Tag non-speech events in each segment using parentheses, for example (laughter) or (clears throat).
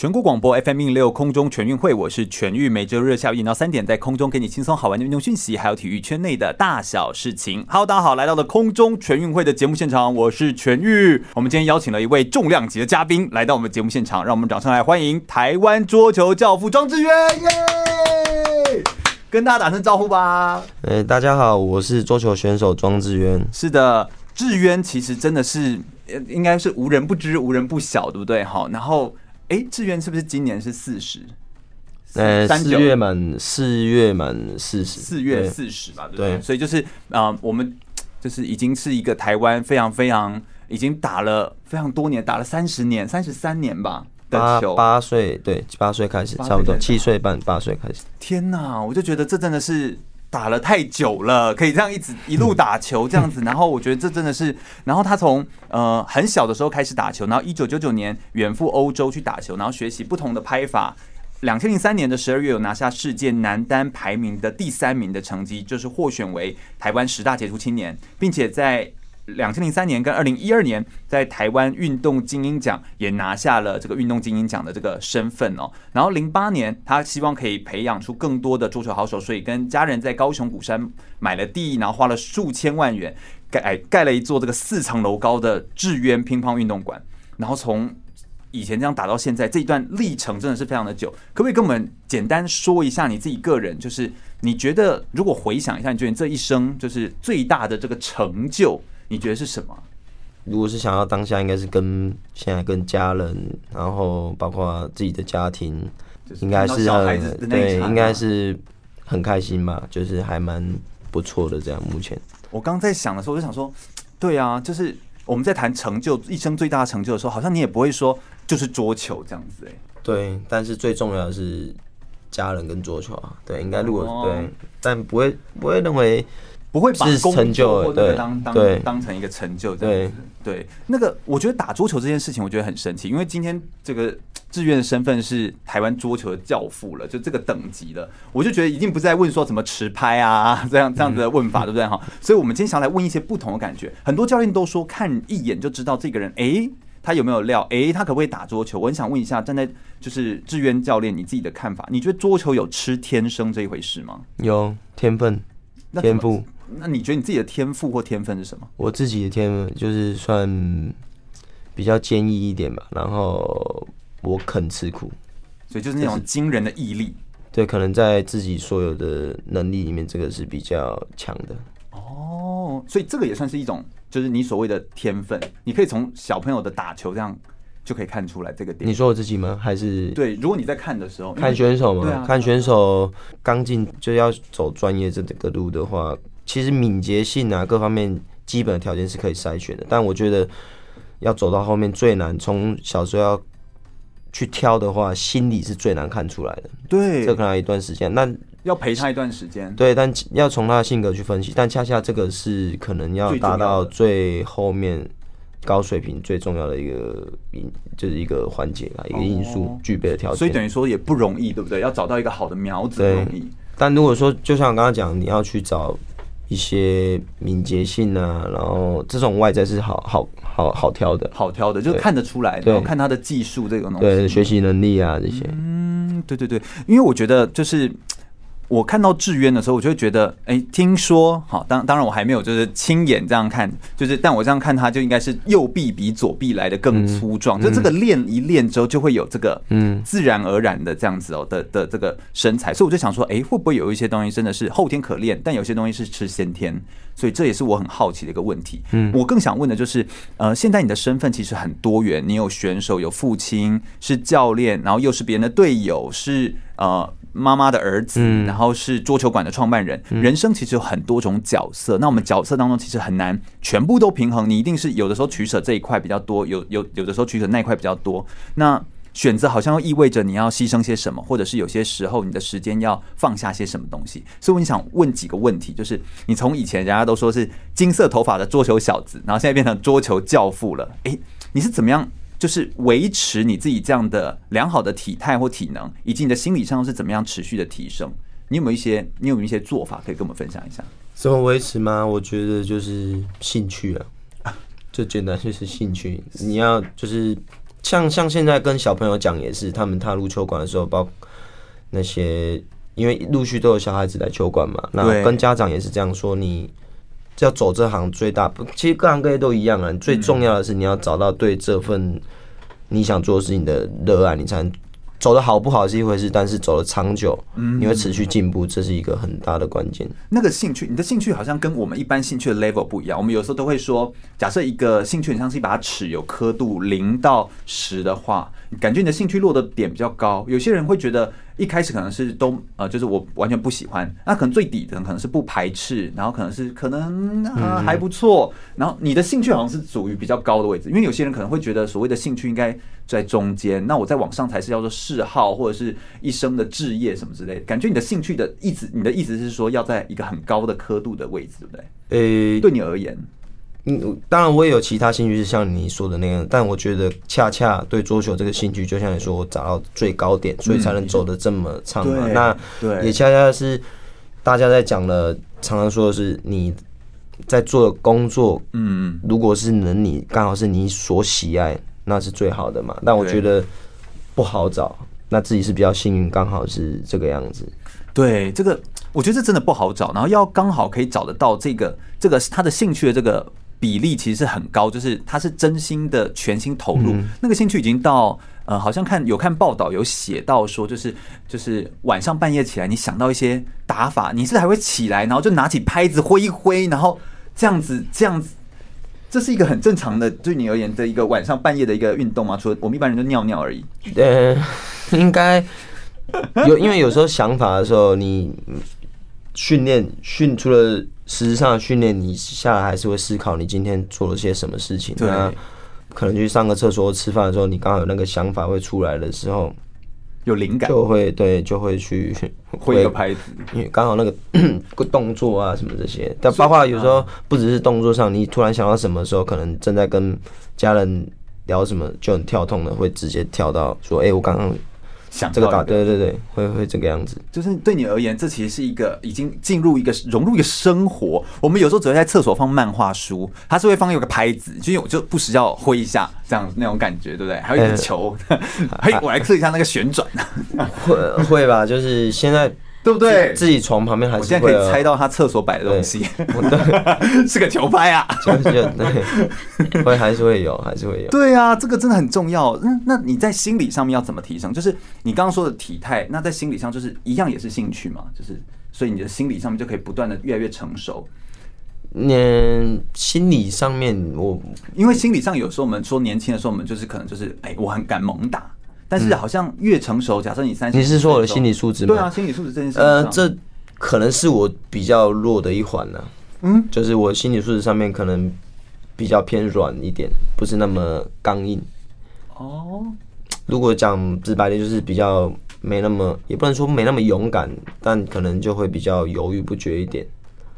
全国广播 FM 一六空中全运会，我是全玉，每周日下午一点到三点，在空中给你轻松好玩的运动讯息，还有体育圈内的大小事情。Hello，大家好，来到了空中全运会的节目现场，我是全玉。我们今天邀请了一位重量级的嘉宾来到我们节目现场，让我们掌声来欢迎台湾桌球教父庄智渊，耶！跟大家打声招呼吧。哎，大家好，我是桌球选手庄智渊。是的，智渊其实真的是应该是无人不知、无人不晓，对不对？好，然后。哎，志愿是不是今年是四十？呃，四月满，四月满四十，四月四十吧，对不对？所以就是啊、呃，我们就是已经是一个台湾非常非常已经打了非常多年，打了三十年，三十三年吧的球。八岁，对，八岁开始，差不多七岁半，八岁开始。天哪，我就觉得这真的是。打了太久了，可以这样一直一路打球这样子，(laughs) 然后我觉得这真的是，然后他从呃很小的时候开始打球，然后一九九九年远赴欧洲去打球，然后学习不同的拍法。两千零三年的十二月有拿下世界男单排名的第三名的成绩，就是获选为台湾十大杰出青年，并且在。两千零三年跟二零一二年，在台湾运动精英奖也拿下了这个运动精英奖的这个身份哦。然后零八年，他希望可以培养出更多的桌球好手，所以跟家人在高雄鼓山买了地，然后花了数千万元盖盖了一座这个四层楼高的志渊乒乓运动馆。然后从以前这样打到现在，这一段历程真的是非常的久。可不可以跟我们简单说一下你自己个人，就是你觉得如果回想一下，你觉得你这一生就是最大的这个成就？你觉得是什么？如果是想要当下，应该是跟现在跟家人，然后包括自己的家庭，应该是很对，应该是很开心吧，就是还蛮不错的这样。目前我刚在想的时候，我就想说，对啊，就是我们在谈成就，一生最大的成就的时候，好像你也不会说就是桌球这样子哎。对，但是最重要的是家人跟桌球啊。对，应该如果对，但不会不会认为。不会把成就或者当当对当成一个成就这样子，对，对那个我觉得打桌球这件事情，我觉得很神奇，因为今天这个志愿的身份是台湾桌球的教父了，就这个等级了，我就觉得一定不再问说怎么持拍啊这样这样子的问法，对不对哈？所以我们今天想来问一些不同的感觉，很多教练都说看一眼就知道这个人，哎，他有没有料？哎，他可不可以打桌球？我很想问一下，站在就是志愿教练你自己的看法，你觉得桌球有吃天生这一回事吗？有天分，天赋。那你觉得你自己的天赋或天分是什么？我自己的天分就是算比较坚毅一点吧，然后我肯吃苦，所以就是那种惊人的毅力。对，可能在自己所有的能力里面，这个是比较强的。哦，所以这个也算是一种，就是你所谓的天分。你可以从小朋友的打球这样就可以看出来这个点。你说我自己吗？还是对？如果你在看的时候，看选手嘛？啊、看选手刚进就要走专业这个路的话。其实敏捷性啊，各方面基本的条件是可以筛选的，但我觉得要走到后面最难。从小时候要去挑的话，心理是最难看出来的。对，这可能要一段时间。那要陪他一段时间。对，但要从他的性格去分析。但恰恰这个是可能要达到最后面高水平最重要的一个因，就是一个环节啊，一个因素具备的条件。所以等于说也不容易，对不对？要找到一个好的苗子不容易。但如果说，就像我刚刚讲，你要去找。一些敏捷性啊，然后这种外在是好好好好挑的，好挑的，就看得出来，然后看他的技术这种东西，对，学习能力啊这些，嗯，对对对，因为我觉得就是。我看到智渊的时候，我就会觉得，哎、欸，听说，好，当当然我还没有就是亲眼这样看，就是，但我这样看他就应该是右臂比左臂来的更粗壮，嗯、就这个练一练之后就会有这个，嗯，自然而然的这样子哦的的这个身材，所以我就想说，哎、欸，会不会有一些东西真的是后天可练，但有些东西是吃先天，所以这也是我很好奇的一个问题。嗯，我更想问的就是，呃，现在你的身份其实很多元，你有选手，有父亲，是教练，然后又是别人的队友，是呃。妈妈的儿子，然后是桌球馆的创办人。人生其实有很多种角色，那我们角色当中其实很难全部都平衡。你一定是有的时候取舍这一块比较多，有有有的时候取舍那一块比较多。那选择好像又意味着你要牺牲些什么，或者是有些时候你的时间要放下些什么东西。所以我想问几个问题，就是你从以前人家都说是金色头发的桌球小子，然后现在变成桌球教父了，诶，你是怎么样？就是维持你自己这样的良好的体态或体能，以及你的心理上是怎么样持续的提升？你有没有一些你有没有一些做法可以跟我们分享一下？怎么维持吗？我觉得就是兴趣啊。(laughs) 最简单就是兴趣，你要就是像像现在跟小朋友讲也是，他们踏入球馆的时候，包括那些因为陆续都有小孩子来球馆嘛，那跟家长也是这样说，你要走这行最大，其实各行各业都一样啊，最重要的是你要找到对这份你想做的事情的热爱，你才能。走的好不好是一回事，但是走的长久，你会持续进步，这是一个很大的关键。那个兴趣，你的兴趣好像跟我们一般兴趣的 level 不一样。我们有时候都会说，假设一个兴趣你像是一把尺，有刻度零到十的话，感觉你的兴趣落的点比较高。有些人会觉得。一开始可能是都呃，就是我完全不喜欢，那可能最底层可能是不排斥，然后可能是可能啊还不错，然后你的兴趣好像是属于比较高的位置，因为有些人可能会觉得所谓的兴趣应该在中间，那我在往上才是叫做嗜好或者是一生的志业什么之类的。感觉你的兴趣的意思，你的意思是说要在一个很高的刻度的位置，对不对？诶，对你而言。嗯，当然我也有其他兴趣是像你说的那样，但我觉得恰恰对桌球这个兴趣，就像你说，我找到最高点，所以才能走得这么长嘛。那也恰恰是大家在讲的，常常说的是你在做的工作，嗯，如果是能你刚好是你所喜爱，那是最好的嘛。但我觉得不好找，那自己是比较幸运，刚好是这个样子。对，这个我觉得这真的不好找，然后要刚好可以找得到这个这个他的兴趣的这个。比例其实是很高，就是他是真心的全心投入，那个兴趣已经到呃，好像看有看报道有写到说，就是就是晚上半夜起来，你想到一些打法，你是还会起来，然后就拿起拍子挥一挥，然后这样子这样子，这是一个很正常的对你而言的一个晚上半夜的一个运动吗？除了我们一般人就尿尿而已。呃，应该有，因为有时候想法的时候，你训练训出了。实质上训练你下来还是会思考你今天做了些什么事情。那可能去上个厕所、吃饭的时候，你刚好有那个想法会出来的时候，有灵感就会对，就会去 (laughs) 挥个拍子，因为刚好那个个 (coughs) 动作啊什么这些。但包括有时候不只是动作上，你突然想到什么时候，可能正在跟家人聊什么，就很跳痛的会直接跳到说：“哎，我刚刚。”想这个打对对对，会会这个样子，就是对你而言，这其实是一个已经进入一个融入一个生活。我们有时候只会在厕所放漫画书，它是会放有个拍子，就我就不时要挥一下这样那种感觉，对不对？还有一个球，(laughs) 嘿，我来测一下那个旋转，会会吧？就是现在。对不对？自己床旁边还是我现在可以猜到他厕所摆的东西，(laughs) 是个球拍啊，就是对，(laughs) 会还是会有，还是会有。对啊，这个真的很重要。那那你在心理上面要怎么提升？就是你刚刚说的体态，那在心理上就是一样也是兴趣嘛，就是所以你的心理上面就可以不断的越来越成熟。嗯，心理上面我因为心理上有时候我们说年轻的时候，我们就是可能就是哎，我很敢猛打。但是好像越成熟，假设你三十，你是说我的心理素质吗？对啊，心理素质这件事。呃，这可能是我比较弱的一环呢。嗯，就是我心理素质上面可能比较偏软一点，不是那么刚硬。哦，如果讲直白点，就是比较没那么，也不能说没那么勇敢，但可能就会比较犹豫不决一点，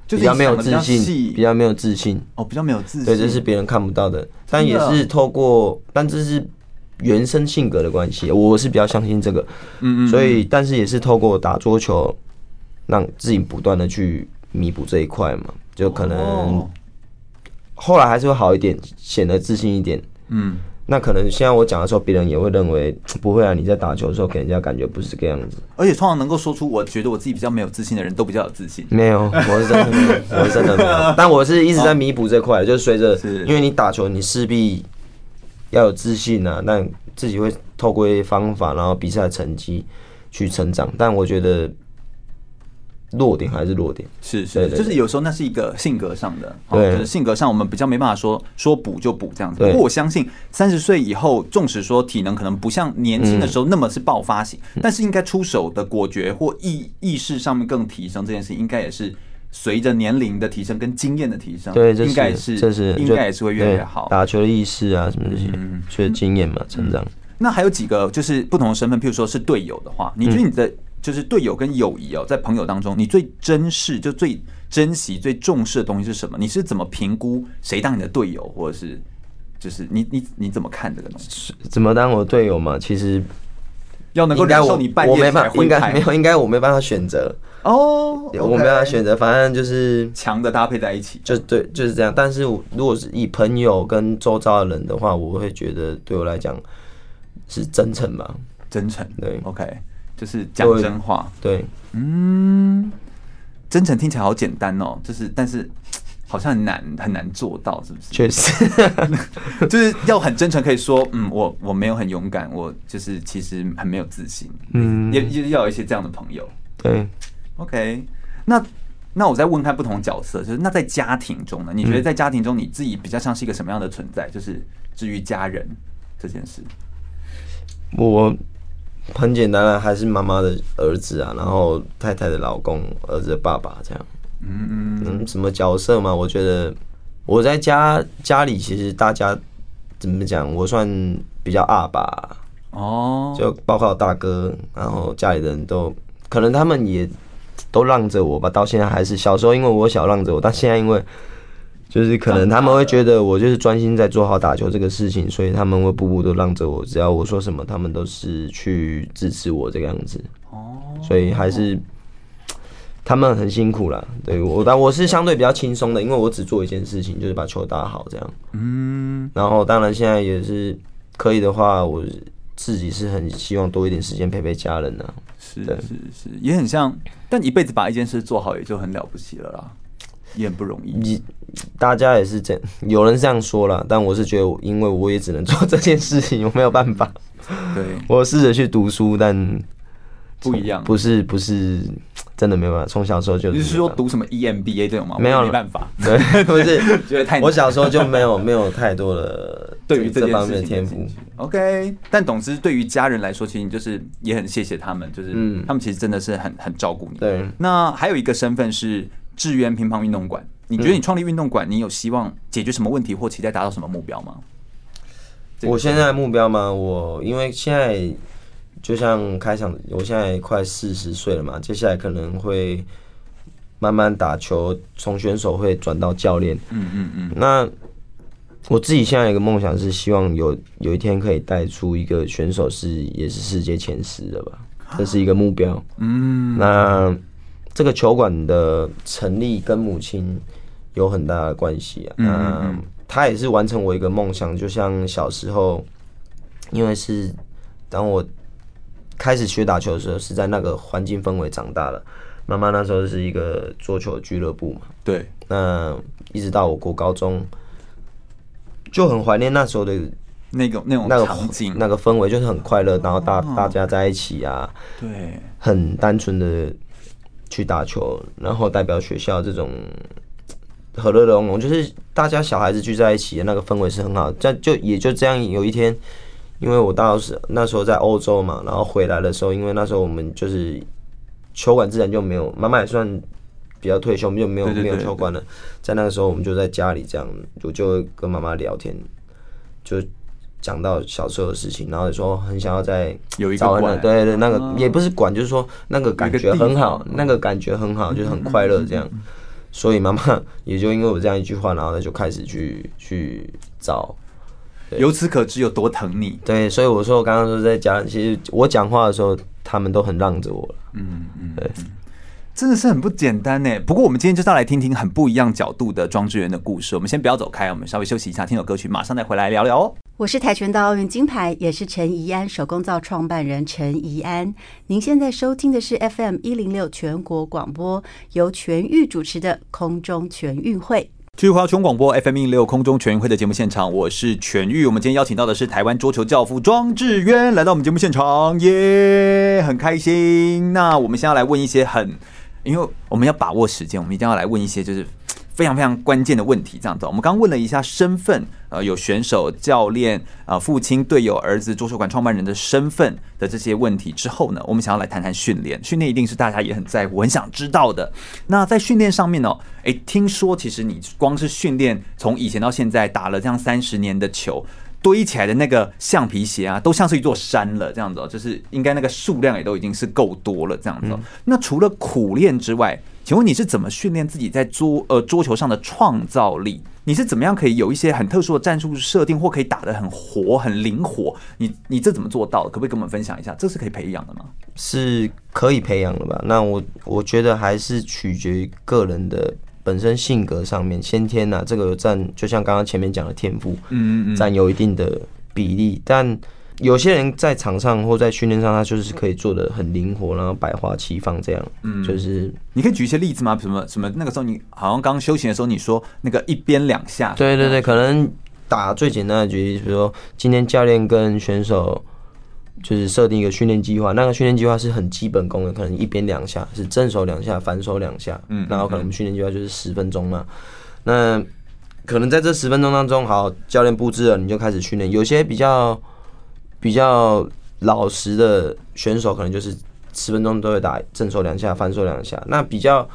就比较没有自信，比较没有自信。哦，比较没有自信。对，这是别人看不到的，但也是透过，但这是。原生性格的关系，我是比较相信这个，嗯嗯，所以但是也是透过打桌球，让自己不断的去弥补这一块嘛，就可能后来还是会好一点，显得自信一点，嗯，那可能现在我讲的时候，别人也会认为不会啊，你在打球的时候给人家感觉不是这个样子，而且通常能够说出我觉得我自己比较没有自信的人都比较有自信，没有，我是真的没有，我是真的没有，(laughs) 但我是一直在弥补这块，就是随着，因为你打球，你势必。要有自信啊，但自己会透过一些方法，然后比赛成绩去成长。但我觉得弱点还是弱点，是是，就是有时候那是一个性格上的，对，就是性格上我们比较没办法说说补就补这样子。不过我相信三十岁以后，纵使说体能可能不像年轻的时候那么是爆发型，但是应该出手的果决或意意识上面更提升，这件事应该也是。随着年龄的提升跟经验的提升，对，应该是，这是应该也是会越来越好。打球的意识啊，什么这些，随着经验嘛，成长。那还有几个就是不同的身份，譬如说是队友的话，你觉得你的就是队友跟友谊哦，在朋友当中，你最珍视就最珍惜、最重视的东西是什么？你是怎么评估谁当你的队友，或者是就是你你你怎么看这个东西？怎么当我队友嘛？其实要能够忍受你半夜才应该没有，应该我没办法选择哦，我没办法选择，反正就是强的搭配在一起，就对，就是这样。但是如果是以朋友跟周遭的人的话，我会觉得对我来讲是真诚吧，真诚。对，OK，就是讲真话。对，嗯。真诚听起来好简单哦，就是但是好像很难很难做到，是不是？确实，(laughs) 就是要很真诚，可以说，嗯，我我没有很勇敢，我就是其实很没有自信，嗯，也也要有一些这样的朋友。对，OK，那那我再问看不同角色，就是那在家庭中呢？你觉得在家庭中你自己比较像是一个什么样的存在？就是至于家人这件事，我。很简单啊，还是妈妈的儿子啊，然后太太的老公，儿子的爸爸这样。嗯嗯嗯，什么角色嘛？我觉得我在家家里，其实大家怎么讲，我算比较二吧哦，就包括我大哥，然后家里的人都可能他们也都让着我吧。到现在还是小时候，因为我小让着我，但现在因为。就是可能他们会觉得我就是专心在做好打球这个事情，所以他们会步步都让着我，只要我说什么，他们都是去支持我这个样子。哦，所以还是他们很辛苦啦。对我，但我是相对比较轻松的，因为我只做一件事情，就是把球打好这样。嗯，然后当然现在也是可以的话，我自己是很希望多一点时间陪陪家人呢。是是是，也很像，但一辈子把一件事做好也就很了不起了啦。也很不容易，你大家也是这样，有人这样说了，但我是觉得，因为我也只能做这件事情，我没有办法。对，我试着去读书，但不一样，不是不是真的没办法。从小时候就你是说读什么 EMBA 这种吗？没有，没办法。(laughs) 对，不是 (laughs) 觉得太我小时候就没有没有太多的 (laughs) 对于这方面的天赋。OK，但总之对于家人来说，其实你就是也很谢谢他们，就是嗯，他们其实真的是很很照顾你。对，那还有一个身份是。志愿乒乓运动馆，你觉得你创立运动馆，你有希望解决什么问题或期待达到什么目标吗？我现在的目标吗？我因为现在就像开场，我现在快四十岁了嘛，接下来可能会慢慢打球，从选手会转到教练。嗯嗯嗯。那我自己现在有一个梦想是，希望有有一天可以带出一个选手是也是世界前十的吧，这是一个目标。嗯，那。这个球馆的成立跟母亲有很大的关系啊，那他也是完成我一个梦想，就像小时候，因为是当我开始学打球的时候，是在那个环境氛围长大的。妈妈那时候是一个桌球俱乐部嘛，对，那一直到我国高中，就很怀念那时候的那个那种那个场景，那个氛围就是很快乐，然后大大家在一起啊，对，很单纯的。去打球，然后代表学校这种和乐融融，就是大家小孩子聚在一起的那个氛围是很好。但就也就这样，有一天，因为我当时那时候在欧洲嘛，然后回来的时候，因为那时候我们就是球馆自然就没有，妈妈也算比较退休，我们就没有没有球馆了。在那个时候，我们就在家里这样，我就跟妈妈聊天，就。讲到小时候的事情，然后说很想要在有一个馆，对对，对，那个也不是馆，就是说那个感觉很好，那个感觉很好，就是很快乐这样。所以妈妈也就因为我这样一句话，然后她就开始去去找。由此可知有多疼你。对，所以我说我刚刚说在讲，其实我讲话的时候，他们都很让着我。嗯嗯，对，真的是很不简单呢。不过我们今天就是要来听听很不一样角度的庄智渊的故事。我们先不要走开，我们稍微休息一下，听首歌曲，马上再回来聊聊哦。我是跆拳道奥运金牌，也是陈怡安手工皂创办人陈怡安。您现在收听的是 FM 一零六全国广播，由全域主持的空中全运会。据华雄广播 FM 一零六空中全运会的节目现场，我是全玉。我们今天邀请到的是台湾桌球教父庄志渊来到我们节目现场，耶，很开心。那我们现在来问一些很，因为我们要把握时间，我们一定要来问一些就是。非常非常关键的问题，这样子，我们刚刚问了一下身份，呃，有选手、教练、啊，父亲、队友、儿子、桌球馆创办人的身份的这些问题之后呢，我们想要来谈谈训练。训练一定是大家也很在乎、很想知道的。那在训练上面呢，诶，听说其实你光是训练从以前到现在打了这样三十年的球，堆起来的那个橡皮鞋啊，都像是一座山了，这样子哦，就是应该那个数量也都已经是够多了，这样子哦。那除了苦练之外，请问你是怎么训练自己在桌呃桌球上的创造力？你是怎么样可以有一些很特殊的战术设定，或可以打得很活、很灵活？你你这怎么做到的？可不可以跟我们分享一下？这是可以培养的吗？是可以培养的吧？那我我觉得还是取决于个人的本身性格上面，先天呐、啊，这个占就像刚刚前面讲的天赋，嗯嗯嗯，占有一定的比例，但。有些人在场上或在训练上，他就是可以做的很灵活，然后百花齐放这样。嗯，就是你可以举一些例子吗？什么什么？那个时候你好像刚休息的时候，你说那个一边两下。对对对，可能打最简单的举例，比如说今天教练跟选手就是设定一个训练计划，那个训练计划是很基本功的，可能一边两下是正手两下，反手两下。嗯，然后可能训练计划就是十分钟嘛。那可能在这十分钟当中，好，教练布置了，你就开始训练。有些比较。比较老实的选手，可能就是十分钟都会打正手两下，反手两下。那比较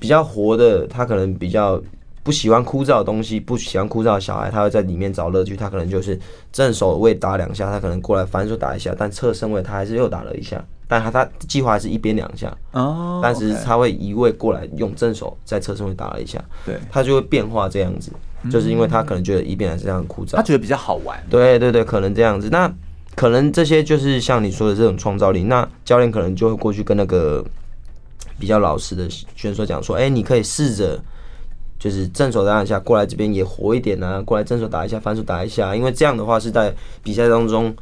比较活的，他可能比较不喜欢枯燥的东西，不喜欢枯燥的小孩，他会在里面找乐趣。他可能就是正手位打两下，他可能过来反手打一下，但侧身位他还是又打了一下。但他他计划还是一边两下哦，但是他会移位过来用正手在侧身位打了一下，对，他就会变化这样子，就是因为他可能觉得一边还是这样枯燥，他觉得比较好玩。对对对，可能这样子。那可能这些就是像你说的这种创造力，那教练可能就会过去跟那个比较老实的选手讲说：“哎，你可以试着就是正手打一下，过来这边也活一点啊，过来正手打一下，反手打一下，因为这样的话是在比赛当中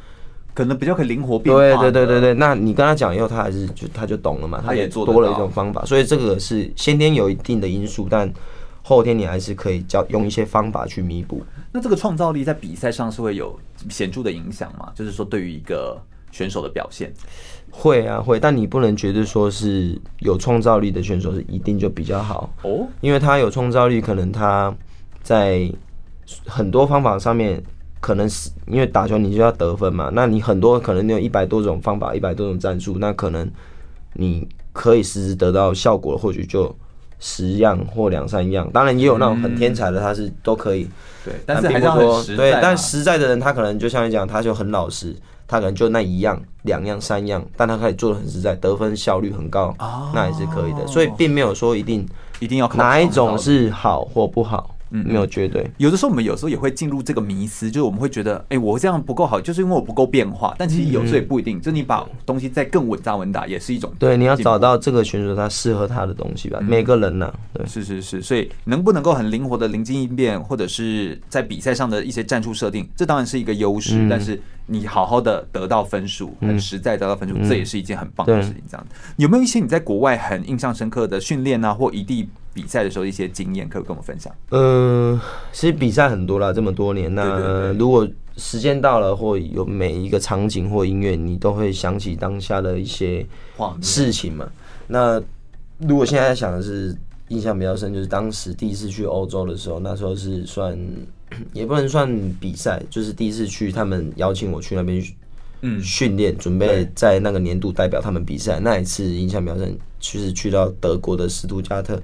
可能比较可以灵活变化。”对对对对对，那你跟他讲以后，他还是就他就懂了嘛，他也做多了一种方法，所以这个是先天有一定的因素，但后天你还是可以教用一些方法去弥补。那这个创造力在比赛上是会有显著的影响吗？就是说，对于一个选手的表现，会啊会，但你不能觉得说是有创造力的选手是一定就比较好哦，因为他有创造力，可能他在很多方法上面，可能是因为打球你就要得分嘛，那你很多可能你有一百多种方法，一百多种战术，那可能你可以实时得到效果，或许就。十样或两三样，当然也有那种很天才的，他是都可以。嗯、对，但是还是说，对，但实在的人，他可能就像你讲，他就很老实，他可能就那一样、两样、三样，但他可以做的很实在，得分效率很高，哦、那也是可以的。所以并没有说一定一定要哪一种是好或不好。嗯，没有绝对。有的时候我们有时候也会进入这个迷思，就是我们会觉得，哎、欸，我这样不够好，就是因为我不够变化。但其实有时候也不一定，嗯、就你把东西再更稳扎稳打，也是一种。对，你要找到这个选手他适合他的东西吧。嗯、每个人呢、啊，对，是是是，所以能不能够很灵活的临机应变，或者是在比赛上的一些战术设定，这当然是一个优势。嗯、但是你好好的得到分数，很实在得到分数，嗯、这也是一件很棒的事情。这样，对有没有一些你在国外很印象深刻的训练啊，或异地？比赛的时候一些经验，可以跟我们分享？嗯，其实比赛很多了，这么多年，那如果时间到了，或有每一个场景或音乐，你都会想起当下的一些事情嘛。那如果现在想的是印象比较深，就是当时第一次去欧洲的时候，那时候是算 (clears throat) 也不能算比赛，就是第一次去，他们邀请我去那边嗯训练，准备在那个年度代表他们比赛。那一次印象比较深，就是去到德国的斯图加特。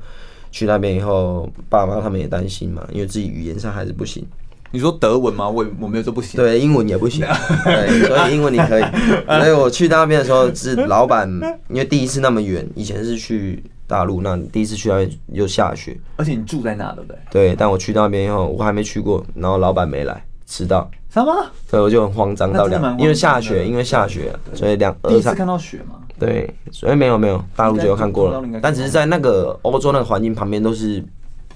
去那边以后，爸妈他们也担心嘛，因为自己语言上还是不行。你说德文吗？我我没有说不行。对，英文也不行。(laughs) 对，所以英文你可以。(laughs) 所以我去那边的时候，是老板，因为第一次那么远，以前是去大陆，那第一次去那边又下雪，而且你住在那，对不对？对，但我去那边以后，我还没去过，然后老板没来，迟到。什么？所以我就很慌张，到两，因为下雪，因为下雪，所以两。第一次看到雪吗？对，所以没有没有，大陆就有看过了，但只是在那个欧洲那个环境旁边都是，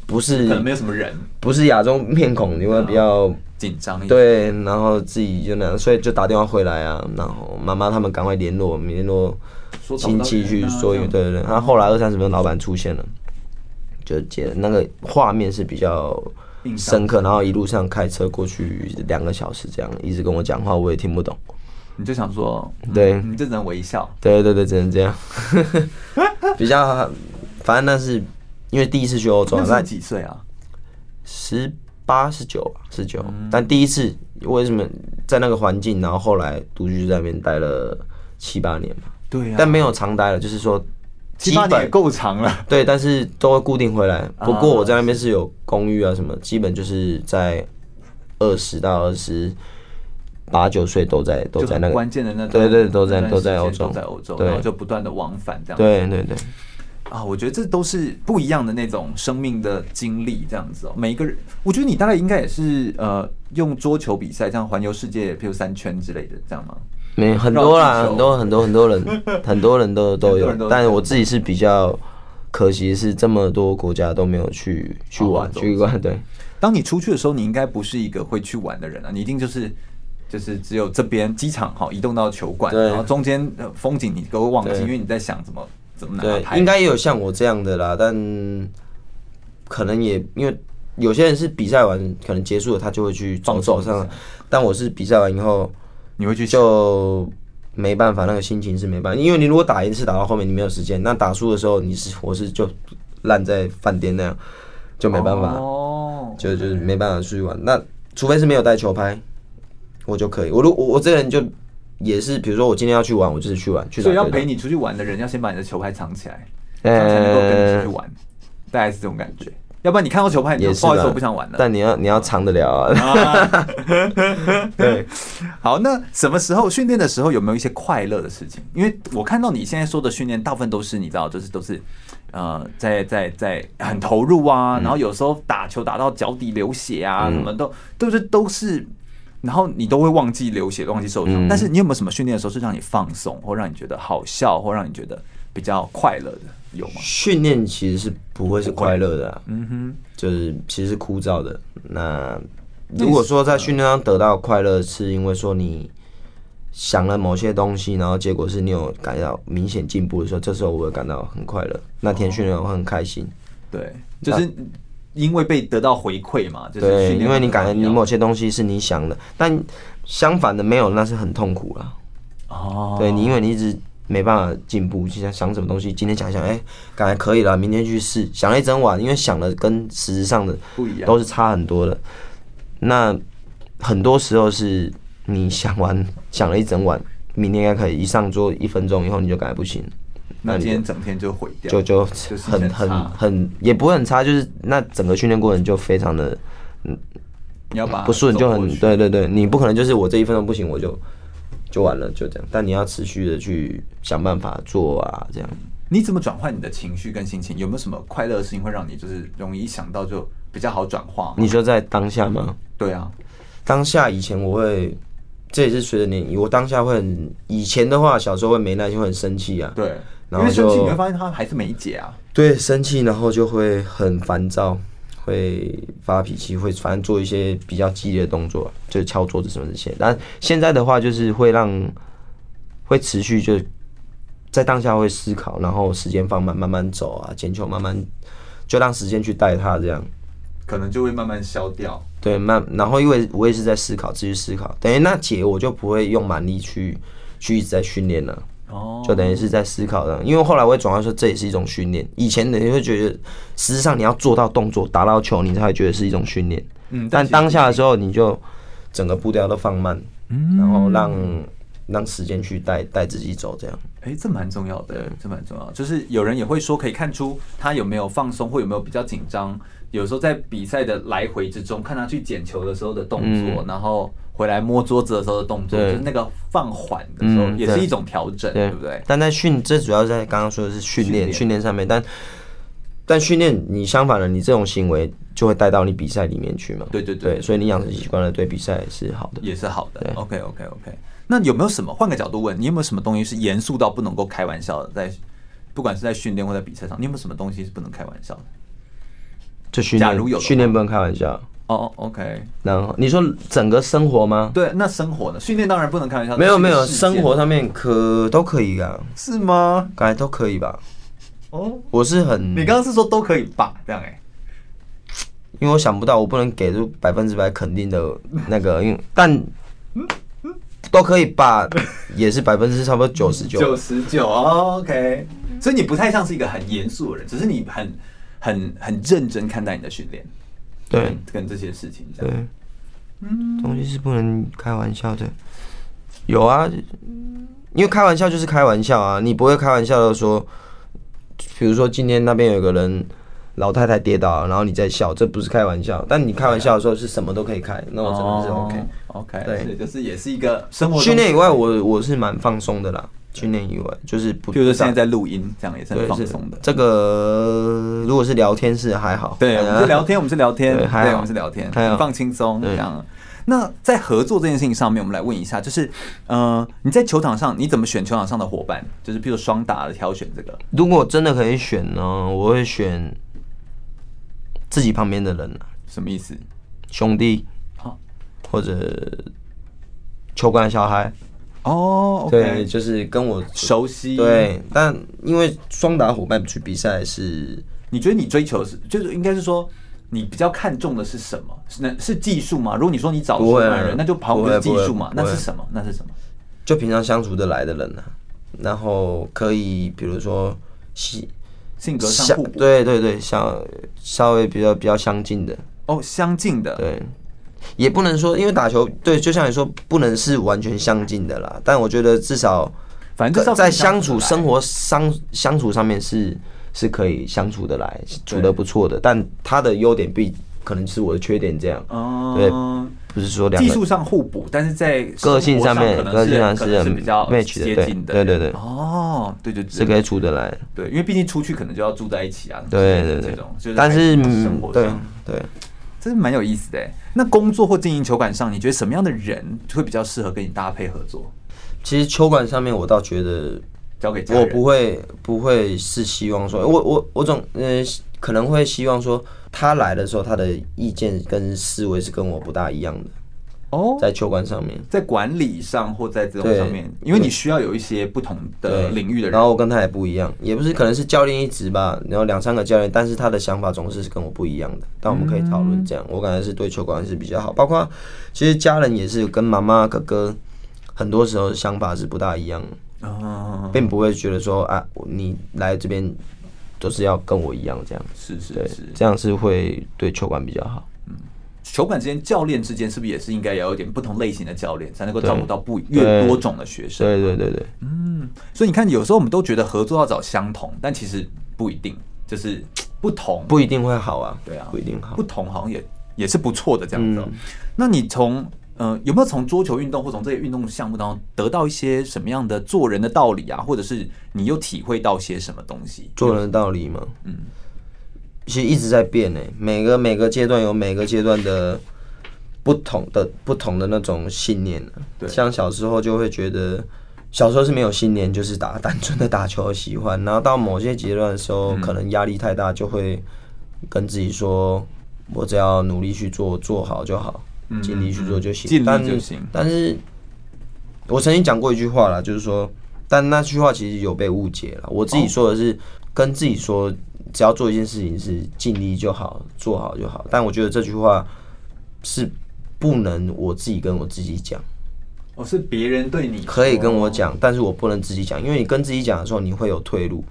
不是可能没有什么人，不是亚洲面孔，你会比较紧张一点。对，然后自己就那样，所以就打电话回来啊，然后妈妈他们赶快联络，联络亲戚去说对对对。然后后来二三十分钟，老板出现了，就接那个画面是比较深刻，然后一路上开车过去两个小时，这样一直跟我讲话，我也听不懂。你就想说，对，你就只能微笑。对对对，只能这样。(laughs) 比较，反正那是因为第一次去欧洲。那几岁啊？十八、十九吧，十九。但第一次为什么在那个环境，然后后来独居在那边待了七八年嘛？对啊。但没有常待了，就是说七八年也够长了。对，但是都会固定回来。不过我在那边是有公寓啊什么，基本就是在。二十到二十八九岁都在都在那个关键的那对对都在都在欧洲，都在欧洲，然后就不断的往返这样。对对对。啊，我觉得这都是不一样的那种生命的经历，这样子哦。每一个人，我觉得你大概应该也是呃，用桌球比赛这样环游世界，譬如三圈之类的，这样吗？没很多啦，很多很多很多人，(laughs) 很多人都都有。但是我自己是比较可惜，是这么多国家都没有去去玩去玩。对，当你出去的时候，你应该不是一个会去玩的人啊，你一定就是就是只有这边机场好移动到球馆，然后中间风景你都会忘记，因为你在想怎么。怎么拿对，应该也有像我这样的啦，但可能也因为有些人是比赛完可能结束了，他就会去走走上，但我是比赛完以后，你会去就没办法，那个心情是没办法，因为你如果打一次打到后面你没有时间，那打输的时候你是我是就烂在饭店那样，就没办法，哦，就就是没办法出去玩，那除非是没有带球拍，我就可以，我如我我这个人就。也是，比如说我今天要去玩，我就是去玩。去所以要陪你出去玩的人，要先把你的球拍藏起来，这样才能够跟你出去玩。大概是这种感觉。要不然你看到球拍，你就不好意思，我不想玩了。但你要你要藏得了啊。(laughs) (laughs) 对，好，那什么时候训练的时候有没有一些快乐的事情？因为我看到你现在说的训练，大部分都是你知道，就是都是呃，在在在很投入啊，然后有时候打球打到脚底流血啊，什么都都是都是。然后你都会忘记流血，忘记受伤。嗯、但是你有没有什么训练的时候是让你放松，或让你觉得好笑，或让你觉得比较快乐的？有吗？训练其实是不会是快乐的、啊，嗯哼，就是其实是枯燥的。那如果说在训练上得到快乐，是因为说你想了某些东西，然后结果是你有感到明显进步的时候，这时候我会感到很快乐。那天训练我会很开心。对，就是。因为被得到回馈嘛，就是对，因为你感觉你某些东西是你想的，但相反的没有，那是很痛苦了。哦，对你，因为你一直没办法进步，就像想什么东西，今天想一想，哎，感觉可以了，明天去试，想了一整晚，因为想的跟实质上的不一样，都是差很多的。那很多时候是你想完想了一整晚，明天应该可以，一上桌一分钟以后你就感觉不行。那今天整天就毁掉，就就很很很也不会很差，就是那整个训练过程就非常的嗯，你要把不顺就很对对对，你不可能就是我这一分钟不行我就就完了就这样，但你要持续的去想办法做啊，这样。你怎么转换你的情绪跟心情？有没有什么快乐的事情会让你就是容易一想到就比较好转化？你说在当下吗？对啊，当下以前我会，这也是随着年龄，我当下会很以前的话，小时候会没耐心，会很生气啊，对。然后就因为生气，你会发现他还是没解啊。对，生气，然后就会很烦躁，会发脾气，会反正做一些比较激烈的动作，就是敲桌子什么这些。但现在的话，就是会让会持续就在当下会思考，然后时间放慢，慢慢走啊，捡球慢慢就让时间去带他，这样可能就会慢慢消掉。对，慢，然后因为我也是在思考，继续思考，等于那姐我就不会用蛮力去去一直在训练了。哦，就等于是在思考的，因为后来我会转换说，这也是一种训练。以前你会觉得，实际上你要做到动作，打到球，你才会觉得是一种训练。嗯，但当下的时候，你就整个步调都放慢，嗯，然后让让时间去带带自己走，这样。哎，这蛮重要的，这蛮重要。就是有人也会说，可以看出他有没有放松，或有没有比较紧张。有时候在比赛的来回之中，看他去捡球的时候的动作，然后。回来摸桌子的时候的动作，就是那个放缓的时候，也是一种调整，对不对？但在训，这主要在刚刚说的是训练，训练上面。但但训练你相反的，你这种行为就会带到你比赛里面去嘛？对对对，所以你养成习惯了，对比赛是好的，也是好的。OK OK OK。那有没有什么？换个角度问，你有没有什么东西是严肃到不能够开玩笑的？在不管是在训练或在比赛上，你有没有什么东西是不能开玩笑的？就训练，假如有训练不能开玩笑。哦、oh，OK。然后你说整个生活吗？对，那生活呢？训练当然不能开玩笑。没有没有，生活上面可都可以啊。是吗？感觉都可以吧。哦，oh, 我是很……你刚刚是说都可以吧？这样哎、欸。因为我想不到，我不能给出百分之百肯定的那个，因为但都可以吧，也是百分之差不多九十九。九十九，OK。所以你不太像是一个很严肃的人，只是你很很很认真看待你的训练。对，跟这些事情这样，对，嗯，东西是不能开玩笑的。有啊，因为开玩笑就是开玩笑啊，你不会开玩笑的说，比如说今天那边有个人老太太跌倒，然后你在笑，这不是开玩笑。但你开玩笑的时候是什么都可以开，那我真的是 OK。哦、OK，对，就是也是一个生活训练以外我，我我是蛮放松的啦。训练以外，就是不，就是现在在录音，这样也是很放松的。这个如果是聊天是还好，对，我们是聊天，我们是聊天，对，我们是聊天，放轻松这样。那在合作这件事情上面，我们来问一下，就是呃，你在球场上你怎么选球场上的伙伴？就是譬如双打的挑选这个。如果真的可以选呢，我会选自己旁边的人。什么意思？兄弟，或者球馆小孩。哦，oh. 对，就是跟我熟悉。对，但因为双打伙伴去比赛是，你觉得你追求的是，就是应该是说，你比较看重的是什么？是那是技术吗？如果你说你找出来人，那就跑不是技术嘛？那是什么？那是什么？就平常相处得来的人呢、啊？然后可以，比如说性性格上互补，对对对，相稍微比较比较相近的哦，相近的，对。也不能说，因为打球对，就像你说，不能是完全相近的啦。但我觉得至少，反正在相处、生活相相处上面是是可以相处得来，处的不错的。但他的优点必可能是我的缺点，这样。哦，对，不是说两个技术上互补，但是在个性上面，个性上是比较 match 的。对对对。哦，对对对，是可以处得来。对，因为毕竟出去可能就要住在一起啊。对对对。但是生活对对。这是蛮有意思的。那工作或经营球馆上，你觉得什么样的人会比较适合跟你搭配合作？其实球馆上面，我倒觉得交给我不会不会是希望说，我我我总呃可能会希望说，他来的时候他的意见跟思维是跟我不大一样的。哦，在球馆上面，在管理上或在这种上面，因为你需要有一些不同的领域的人，然后我跟他也不一样，也不是可能是教练一职吧，然后两三个教练，但是他的想法总是是跟我不一样的，但我们可以讨论这样，我感觉是对球馆是比较好，包括其实家人也是跟妈妈哥哥，很多时候想法是不大一样哦，并不会觉得说啊，你来这边都是要跟我一样这样，是是是，这样是会对球馆比较好。球馆之间，教练之间是不是也是应该要有点不同类型的教练，才能够照顾到不越多种的学生？对对对对，嗯，所以你看，有时候我们都觉得合作要找相同，但其实不一定，就是不同不一定会好啊。对啊，不一定好，不同好像也也是不错的这样子。嗯、那你从呃有没有从桌球运动或从这些运动项目当中得到一些什么样的做人的道理啊？或者是你又体会到些什么东西？做人的道理吗？嗯。其实一直在变诶，每个每个阶段有每个阶段的不同的不同的那种信念。对，像小时候就会觉得，小时候是没有信念，就是打 (laughs) 单纯的打球喜欢。然后到某些阶段的时候，可能压力太大，就会跟自己说，我只要努力去做，做好就好，尽力去做就行，尽力就行。但是，我曾经讲过一句话啦，就是说，但那句话其实有被误解了。我自己说的是跟自己说。只要做一件事情是尽力就好，做好就好。但我觉得这句话是不能我自己跟我自己讲。哦，是别人对你可以跟我讲，但是我不能自己讲，因为你跟自己讲的时候，你会有退路。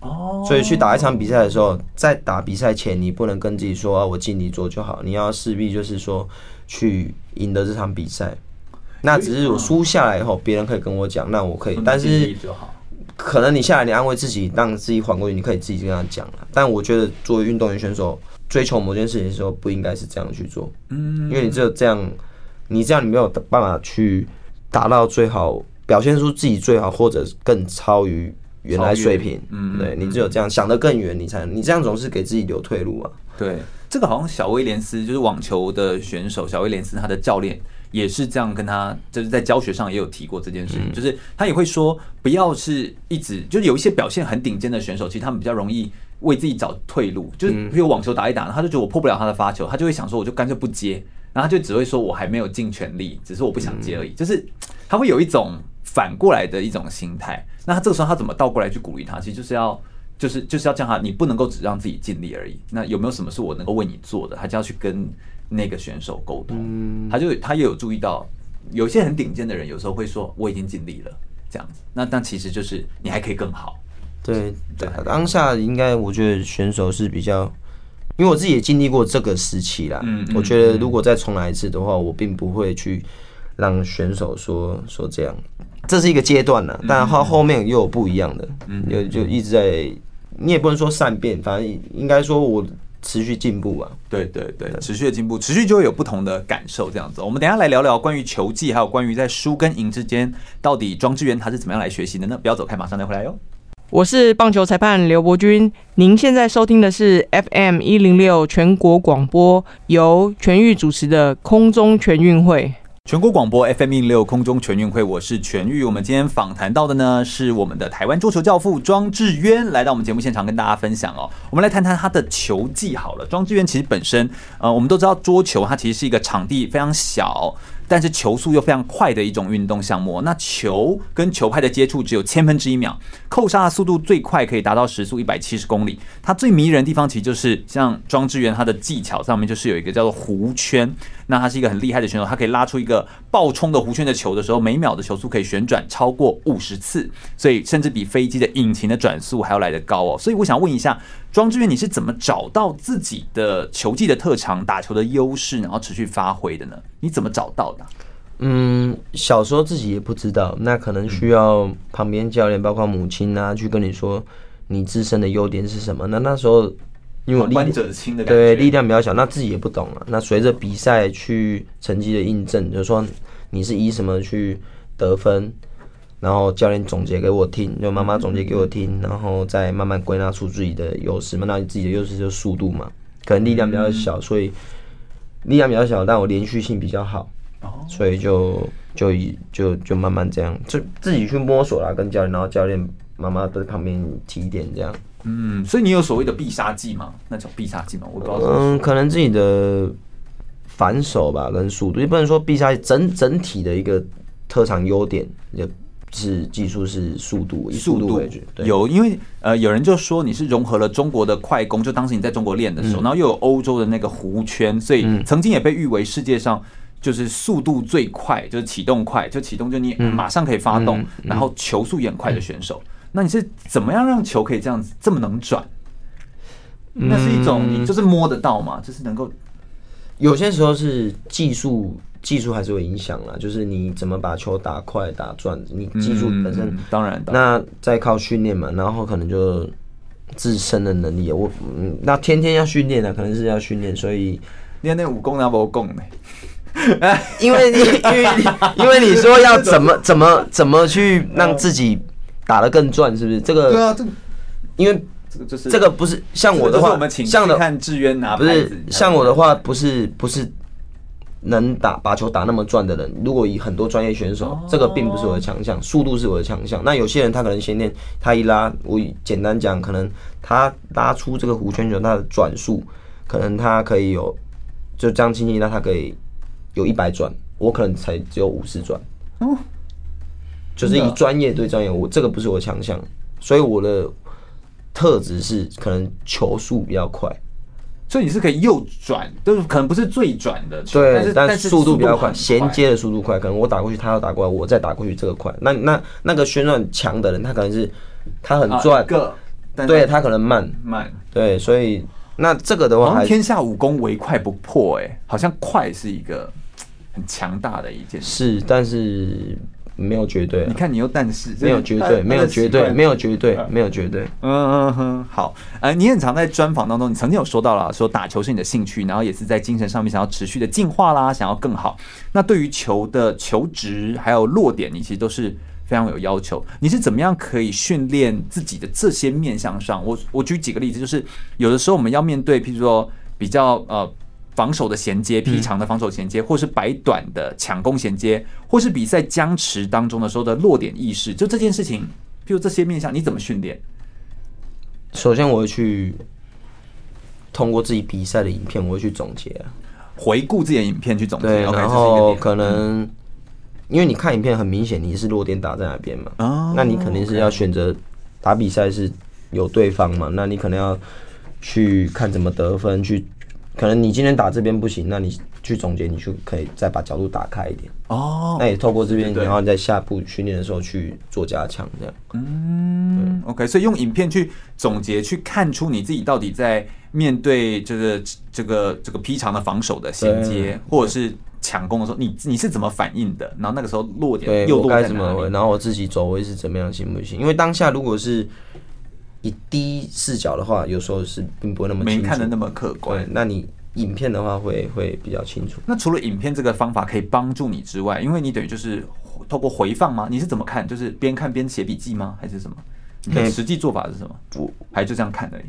哦。所以去打一场比赛的时候，在打比赛前，你不能跟自己说啊，我尽力做就好。你要势必就是说去赢得这场比赛。那只是我输下来以后，别人可以跟我讲，那我可以，但是。可能你下来，你安慰自己，让自己缓过去，你可以自己跟他讲了。但我觉得，作为运动员选手，追求某件事情的时候，不应该是这样去做。嗯，因为你只有这样，你这样你没有办法去达到最好，表现出自己最好，或者更超于原来水平。嗯，对，你只有这样想得更远，你才能，你这样总是给自己留退路啊。对，这个好像小威廉斯就是网球的选手，小威廉斯他的教练。也是这样跟他，就是在教学上也有提过这件事情，嗯、就是他也会说，不要是一直，就是有一些表现很顶尖的选手，其实他们比较容易为自己找退路，就是比如网球打一打，他就觉得我破不了他的发球，他就会想说，我就干脆不接，然后他就只会说我还没有尽全力，只是我不想接而已，就是他会有一种反过来的一种心态。那他这个时候他怎么倒过来去鼓励他？其实就是要，就是就是要叫他，你不能够只让自己尽力而已。那有没有什么是我能够为你做的？他就要去跟。那个选手沟通，他就他也有注意到，有些很顶尖的人有时候会说我已经尽力了。这样子，那但其实就是你还可以更好。对对，当下应该我觉得选手是比较，因为我自己也经历过这个时期啦。嗯，我觉得如果再重来一次的话，我并不会去让选手说说这样，这是一个阶段了，但后后面又有不一样的，嗯，就就一直在你也不能说善变，反正应该说我持续进步啊。对对对，持续的进步，持续就会有不同的感受。这样子，我们等一下来聊聊关于球技，还有关于在输跟赢之间，到底庄智渊他是怎么样来学习的呢？不要走开，马上再回来哟。我是棒球裁判刘伯君，您现在收听的是 FM 一零六全国广播，由全域主持的空中全运会。全国广播 FM 一零六空中全运会，我是全玉。我们今天访谈到的呢，是我们的台湾桌球教父庄智渊，来到我们节目现场跟大家分享哦。我们来谈谈他的球技好了。庄智渊其实本身，呃，我们都知道桌球它其实是一个场地非常小。但是球速又非常快的一种运动项目，那球跟球拍的接触只有千分之一秒，扣杀的速度最快可以达到时速一百七十公里。它最迷人的地方其实就是像庄智渊他的技巧上面就是有一个叫做弧圈，那他是一个很厉害的选手，他可以拉出一个爆冲的弧圈的球的时候，每秒的球速可以旋转超过五十次，所以甚至比飞机的引擎的转速还要来得高哦。所以我想问一下。庄志远，你是怎么找到自己的球技的特长、打球的优势，然后持续发挥的呢？你怎么找到的？嗯，小时候自己也不知道，那可能需要旁边教练，包括母亲啊，去跟你说你自身的优点是什么。那那时候因为我力者轻的感觉，对，力量比较小，那自己也不懂了。那随着比赛去成绩的印证，就是说你是以什么去得分。然后教练总结给我听，就妈妈总结给我听，然后再慢慢归纳出自己的优势嘛。那你自己的优势就是速度嘛，可能力量比较小，所以力量比较小，但我连续性比较好，所以就就以就就慢慢这样，就自己去摸索啦，跟教练，然后教练妈妈都在旁边提点这样。嗯，所以你有所谓的必杀技吗？那种必杀技吗？我不知道。嗯，可能自己的反手吧，跟速度，也不能说必杀技，整整体的一个特长优点也。是技术是速度，以速度为主。有，因为呃，有人就说你是融合了中国的快攻，就当时你在中国练的时候，然后又有欧洲的那个弧圈，所以曾经也被誉为世界上就是速度最快，就是启动快，就启动就你马上可以发动，然后球速也很快的选手。那你是怎么样让球可以这样子这么能转？那是一种你就是摸得到嘛，就是能够有些时候是技术。技术还是有影响啦，就是你怎么把球打快、打转，你技术本身、嗯、当然，那再靠训练嘛，然后可能就自身的能力，我嗯，那天天要训练的，可能是要训练，所以练那武功那不功呢？因为你因为因为你说要怎么怎么怎么去让自己打得更转，是不是？这个对啊，这个因为这个就是这个不是像我的话，像的看志渊拿不是像我的话，不是不是。能打把球打那么转的人，如果以很多专业选手，这个并不是我的强项，速度是我的强项。那有些人他可能先练，他一拉，我简单讲，可能他拉出这个弧圈球，他的转速可能他可以有，就这样轻轻一拉，他可以有一百转，我可能才只有五十转。哦，就是以专业对专业，我这个不是我强项，所以我的特质是可能球速比较快。所以你是可以右转，就是可能不是最转的，对，但是速度比较快，衔接的速度快。可能我打过去，他要打过来，我再打过去，这个快。那那那个旋转强的人，他可能是他很转，个，对他可能慢慢，对，所以那这个的话，天下武功唯快不破，哎，好像快是一个很强大的一件事，是，但是。没有绝对，你看你又但是没有绝对，没有绝对，没有绝对，没有绝对。嗯嗯哼，好，呃，你很常在专访当中，你曾经有说到了，说打球是你的兴趣，然后也是在精神上面想要持续的进化啦，想要更好。那对于球的球职还有落点，你其实都是非常有要求。你是怎么样可以训练自己的这些面向上？我我举几个例子，就是有的时候我们要面对，譬如说比较呃。防守的衔接，劈长的防守衔接，嗯、或是摆短的抢攻衔接，或是比赛僵持当中的时候的落点意识，就这件事情，譬如这些面向，你怎么训练？首先，我会去通过自己比赛的影片，我会去总结啊，回顾自己的影片去总结。对，然后可能因为你看影片，很明显你是落点打在哪边嘛，哦、那你肯定是要选择打比赛是有对方嘛，那你可能要去看怎么得分去。可能你今天打这边不行，那你去总结，你就可以再把角度打开一点哦。那也透过这边，然后在下步训练的时候去做加强，这样。嗯，OK。所以用影片去总结，去看出你自己到底在面对这个这个这个劈长的防守的衔接，或者是抢攻的时候，你你是怎么反应的？然后那个时候落点又落在哪里？然后我自己走位是怎么样，行不行？因为当下如果是以第一视角的话，有时候是并不会那么清楚没看的那么客观对，。那你影片的话会会比较清楚。那除了影片这个方法可以帮助你之外，因为你等于就是透过回放吗？你是怎么看？就是边看边写笔记吗？还是什么？你的实际做法是什么？我还就这样看而已。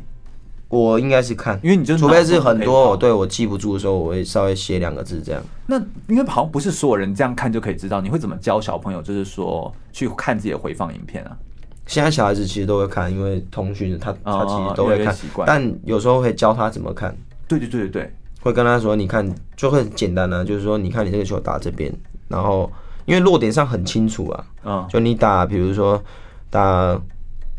我应该是看，因为你就除非是很多对我记不住的时候，我会稍微写两个字这样。那因为好像不是所有人这样看就可以知道，你会怎么教小朋友？就是说去看自己的回放影片啊？现在小孩子其实都会看，因为通讯他他其实都会看。但有时候会教他怎么看。对对对对对，会跟他说，你看就会很简单啊，就是说，你看你这个球打这边，然后因为落点上很清楚啊，嗯，就你打，比如说打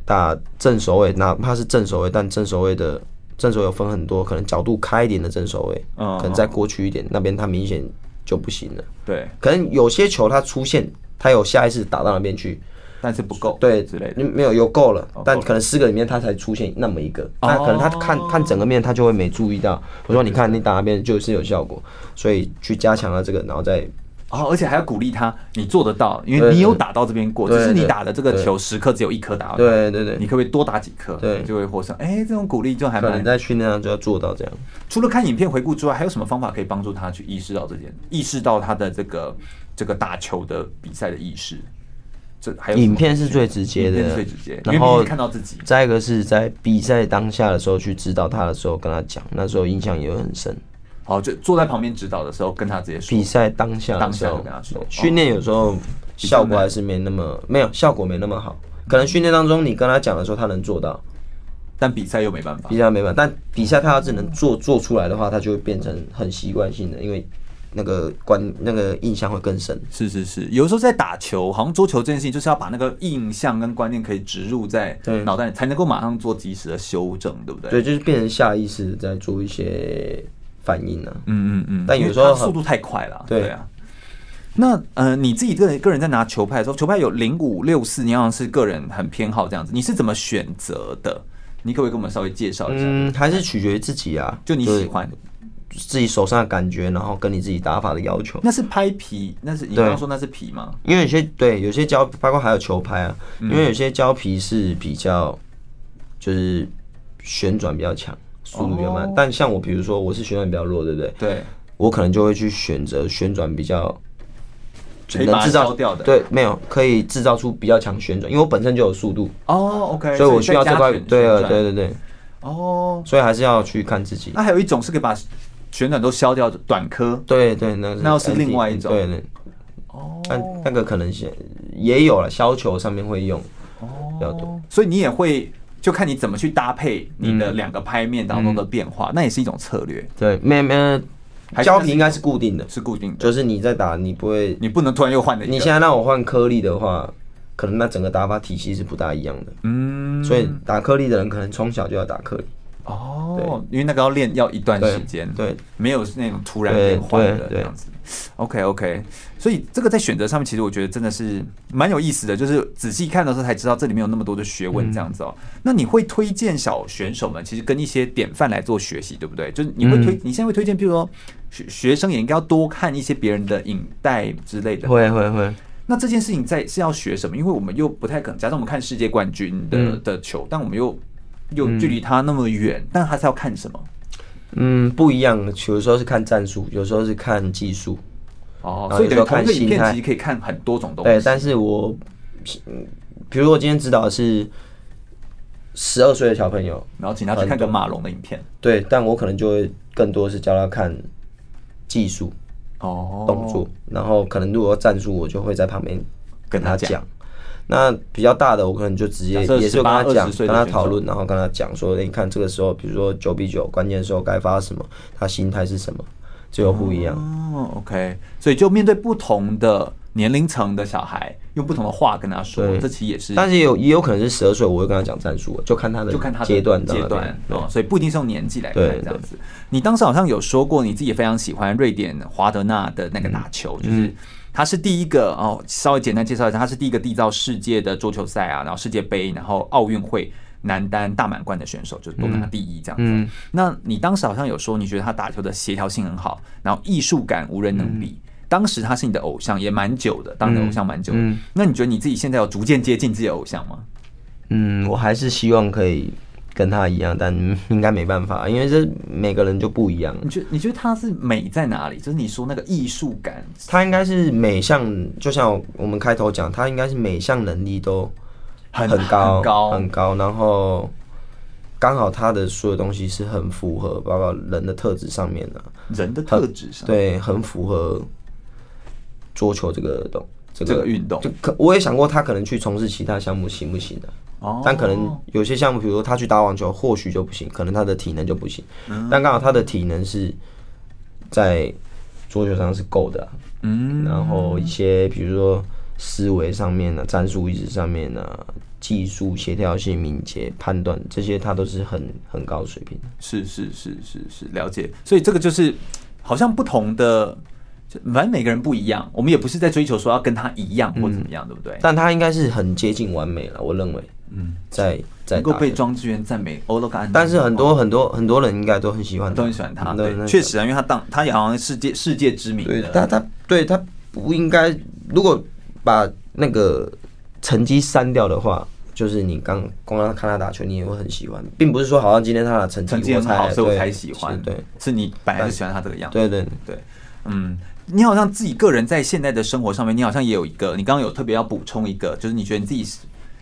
打正手位，哪怕是正手位，但正手位的正手有分很多，可能角度开一点的正手位，嗯可能再过去一点，那边他明显就不行了。对，可能有些球它出现，它有下意识打到那边去，但是不够，对之类的。你没有有够了哦，但可能十个里面他才出现那么一个，哦那可能他看看整个面，他就会没注意到。我说你看你打那边就是有效果，所以去加强了这个，然后再哦，而且还要鼓励他，你做得到，因为你有打到这边过，对只是你打的这个球十颗只有一颗打到，对对对你可不可以多打几颗？对就会获胜。哎，这种鼓励就还蛮。可能在训练上就要做到这样。除了看影片回顾之外，还有什么方法可以帮助他去意识到这件，意识到他的这个这个打球的比赛的意识？这还有影片是最直接的最直接，然后看到自己。再一个是在比赛当下的时候去指导他的时候跟他讲，那时候印象也会很深。好，就坐在旁边指导的时候，跟他直接说比。赛当下当下跟他说哦训练有时候效果还是没那么没有效果没那么好。可能训练当中你跟他讲的时候他能做到，但比赛又没办法比。赛没办法。但比赛他要是能做做出来的话，他就会变成很习惯性的，因为那个观那个印象会更深。是是是，有时候在打球，好像桌球这件事情，就是要把那个印象跟观念可以植入在脑袋里，才能够马上做及时的修正，对不对？对，就是变成下意识地在做一些反应呢、啊。嗯嗯嗯。但有时候速度太快了，对对啊。那呃，你自己个人个人在拿球拍的时候，球拍有零五六四，你好像是个人很偏好这样子，你是怎么选择的？你可不可以跟我们稍微介绍一下？嗯，还是取决于自己啊，就你喜欢，自己手上的感觉，然后跟你自己打法的要求。那是拍皮，那是你刚刚说那是皮吗？因为有些对有些胶，包括还有球拍啊，嗯因为有些胶皮是比较就是旋转比较强，速度比较慢。哦但像我，比如说我是旋转比较弱，对不对？对，我可能就会去选择旋转比较可制造掉的。对，没有可以制造出比较强旋转，因为我本身就有速度，哦，OK，所以我需要这块。对啊，啊，对对对，哦，所以还是要去看自己。那还有一种是可以把旋转都消掉的短颗。对对，那个那又是另外一种对对，哦但那个可能性也有了，削球上面会用比较多。所以你也会就看你怎么去搭配你的两个拍面当中的变化，那也是一种策略，对，没没胶皮应该是固定的，是固定的，就是你在打，你不会，你不能突然又换的。你现在让我换颗粒的话，可能那整个打法体系是不大一样的。嗯，所以打颗粒的人可能从小就要打颗粒。哦，因为那个要练要一段时间，对，没有那种突然变换的这样子。OK OK，所以这个在选择上面，其实我觉得真的是蛮有意思的，就是仔细看的时候才知道这里面有那么多的学问这样子哦。那你会推荐小选手们其实跟一些典范来做学习，对不对？就是你会推，你现在会推荐，譬如说学学生也应该要多看一些别人的影带之类的。会会会。那这件事情在是要学什么？因为我们又不太可能，假设我们看世界冠军的嗯的球，但我们又又距离他那么远，但他是要看什么？嗯，不一样。有时候是看战术，有时候是看技术。哦，所以等于同一个影片其实可以看很多种东西。对，但是我，嗯，比如我今天指导的是十二岁的小朋友，然后请他去看个马龙的影片。对，但我可能就会更多是教他看技术哦，动作，然后可能如果战术，我就会在旁边跟他讲。那比较大的，我可能就直接也是跟他18 20讲，跟他讨论，然后跟他讲说，你看这个时候，比如说九比九，关键时候该发什么，他心态是什么，就有不一样。哦，OK，所以就面对不同的年龄层的小孩，用不同的话跟他说，对。这其实也是，但是也有也有可能是十二岁，我会跟他讲战术，就看他的就看他阶段阶段所以不一定是用年纪来看对这样子。你当时好像有说过，你自己也非常喜欢瑞典华德纳的那个打球，就是他是第一个哦，稍微简单介绍一下，他是第一个缔造世界的桌球赛啊，然后世界杯，然后奥运会男单大满贯的选手，就是夺拿第一这样子。嗯那你当时好像有说，你觉得他打球的协调性很好，然后艺术感无人能比。当时他是你的偶像，也蛮久的，当你的偶像蛮久的。嗯那你觉得你自己现在有逐渐接近自己的偶像吗？嗯，我还是希望可以跟他一样，但应该没办法，因为这每个人就不一样。你觉你觉得他是美在哪里？就是你说那个艺术感，他应该是每项，就像我们开头讲，他应该是每项能力都很高很高高很高，然后刚好他的所有东西是很符合，包括人的特质上面的、啊，人的特质上，对，很符合桌球这个东。这个运动，就可我也想过，他可能去从事其他项目行不行的？哦，但可能有些项目，比如说他去打网球，或许就不行，可能他的体能就不行。嗯，但刚好他的体能是在桌球上是够的。嗯，然后一些比如说思维上面呢、啊，战术意识上面呢、啊，技术协调性、敏捷判断这些，他都是很很高的水平。是是是是是，了解。所以这个就是好像不同的。反正每个人不一样，我们也不是在追求说要跟他一样或怎么样，嗯、对不对？但他应该是很接近完美了，我认为。嗯，在在能够被庄智渊赞美欧陆干，但是很多很多很多人应该都很喜欢，都很喜欢他。对，确实啊，因为他当他也好像世界世界知名的。对，他他对他不应该，如果把那个成绩删掉的话，就是你刚光让他看他打球，你也会很喜欢，并不是说好像今天他的成绩很好，所以我才喜欢。对，是你本来就喜欢他这个样子。对对对，对，嗯。你好像自己个人在现在的生活上面，你好像也有一个，你刚刚有特别要补充一个，就是你觉得你自己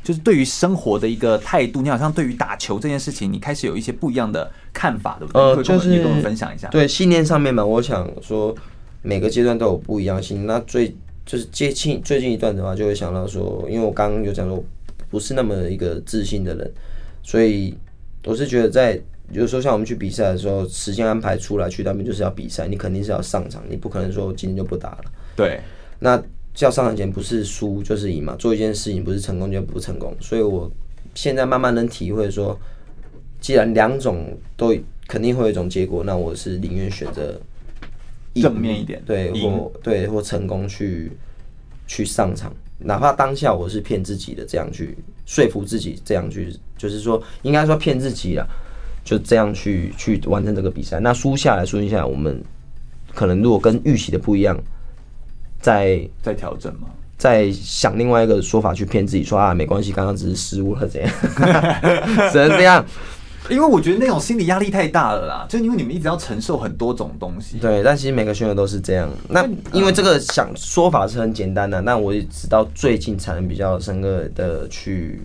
就是对于生活的一个态度，你好像对于打球这件事情，你开始有一些不一样的看法，对不对？呃，就是你跟我们分享一下。对，信念上面嘛，我想说每个阶段都有不一样性。那最就是接近最近一段的话，就会想到说，因为我刚刚有讲说不是那么一个自信的人，所以我是觉得在。有时候像我们去比赛的时候，时间安排出来去那边就是要比赛，你肯定是要上场，你不可能说今天就不打了。对，那要上场前不是输就是赢嘛，做一件事情不是成功就不成功。所以我现在慢慢能体会说，既然两种都肯定会有一种结果，那我是宁愿选择正面一点，对，或对或成功去去上场，哪怕当下我是骗自己的，这样去说服自己，这样去就是说应该说骗自己了。就这样去去完成这个比赛。那输下来，输下来，我们可能如果跟预期的不一样，再再调整嘛，在想另外一个说法去骗自己说啊，没关系，刚刚只是失误了，怎样？(laughs) 只能这样。因为我觉得那种心理压力太大了啦，就因为你们一直要承受很多种东西。对，但其实每个选手都是这样。那因为这个想说法是很简单的，那我也直到最近才能比较深刻的去。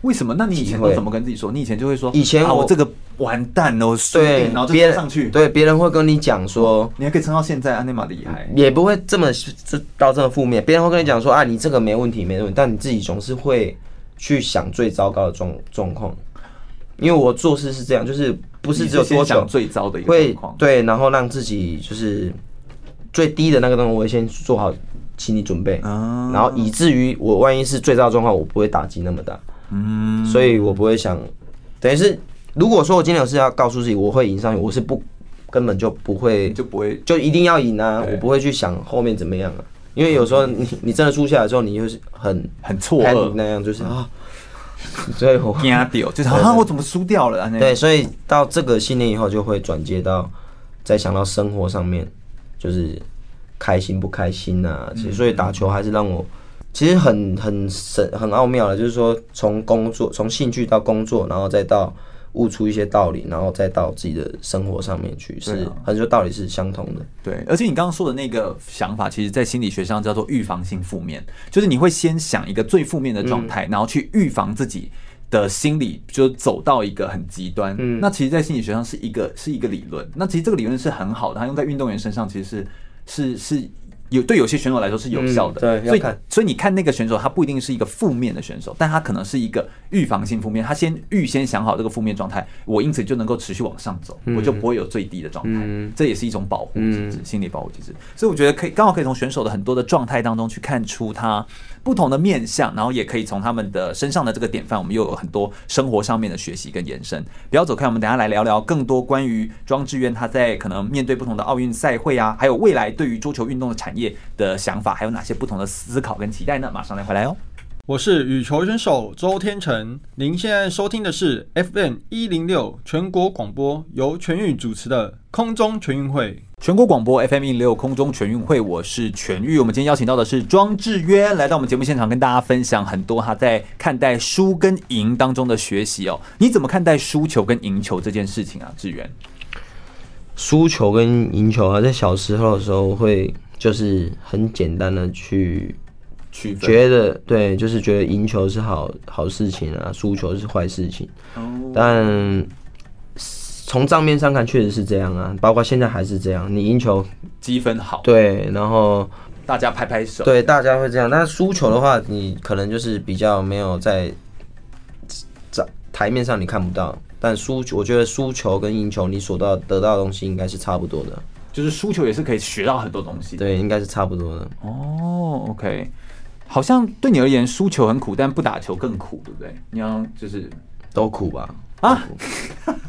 为什么？那你以前都怎么跟自己说？你以前就会说，以前我这个完蛋了，我对，然后就别上去，对，别人会跟你讲说、哦，你还可以撑到现在，啊，那么厉害，也不会这么这到这么负面。别人会跟你讲说，啊，你这个没问题，没问题，但你自己总是会去想最糟糕的状状况。因为我做事是这样，就是不是只有多想 (laughs) 最糟的一个状况，对，然后让自己就是最低的那个东西，我会先做好心理准备，然后以至于我万一是最糟的状况，我不会打击那么大。嗯，所以我不会想，等于是，如果说我今天有事要告诉自己，我会赢上去，我是不根本就不会，就不会，就一定要赢啊！我不会去想后面怎么样啊，因为有时候你你真的输下来之后，你就是很很错愕那样，就是啊，(laughs) 所以我惊掉，(laughs) 就是啊，我怎么输掉了？对，所以到这个信念以后，就会转接到再想到生活上面，就是开心不开心啊。其实，所以打球还是让我。其实很很神很奥妙的，就是说从工作从兴趣到工作，然后再到悟出一些道理，然后再到自己的生活上面去，是很多道理是相同的。对，而且你刚刚说的那个想法，其实在心理学上叫做预防性负面，就是你会先想一个最负面的状态，然后去预防自己的心理就走到一个很极端。嗯，那其实，在心理学上是一个是一个理论。那其实这个理论是很好的，它用在运动员身上，其实是是是。有对有些选手来说是有效的，对，所以所以你看那个选手，他不一定是一个负面的选手，但他可能是一个预防性负面，他先预先想好这个负面状态，我因此就能够持续往上走，我就不会有最低的状态，这也是一种保护机制，心理保护机制。所以我觉得可以刚好可以从选手的很多的状态当中去看出他不同的面向，然后也可以从他们的身上的这个典范，我们又有很多生活上面的学习跟延伸。不要走开，我们等下来聊聊更多关于庄智渊他在可能面对不同的奥运赛会啊，还有未来对于桌球运动的产业的想法，还有哪些不同的思考跟期待呢？马上来回来哦。我是羽球选手周天成，您现在收听的是 FM 一零六全国广播，由全域主持的空中全运会。全国广播 FM 一零六空中全运会，我是全玉。我们今天邀请到的是庄志渊，来到我们节目现场，跟大家分享很多他在看待输跟赢当中的学习哦。你怎么看待输球跟赢球这件事情啊？志渊，输球跟赢球啊，在小时候的时候会就是很简单的去区分，觉得对，就是觉得赢球是好好事情啊，输球是坏事情。但从账面上看，确实是这样啊，包括现在还是这样。你赢球积分好，对，然后大家拍拍手，对，大家会这样。但输球的话，你可能就是比较没有在在台面上你看不到。但输球，我觉得输球跟赢球，你所到得到的东西应该是差不多的。就是输球也是可以学到很多东西，对，应该是差不多的。哦，OK，好像对你而言，输球很苦，但不打球更苦，对不对？你要就是都苦吧。啊，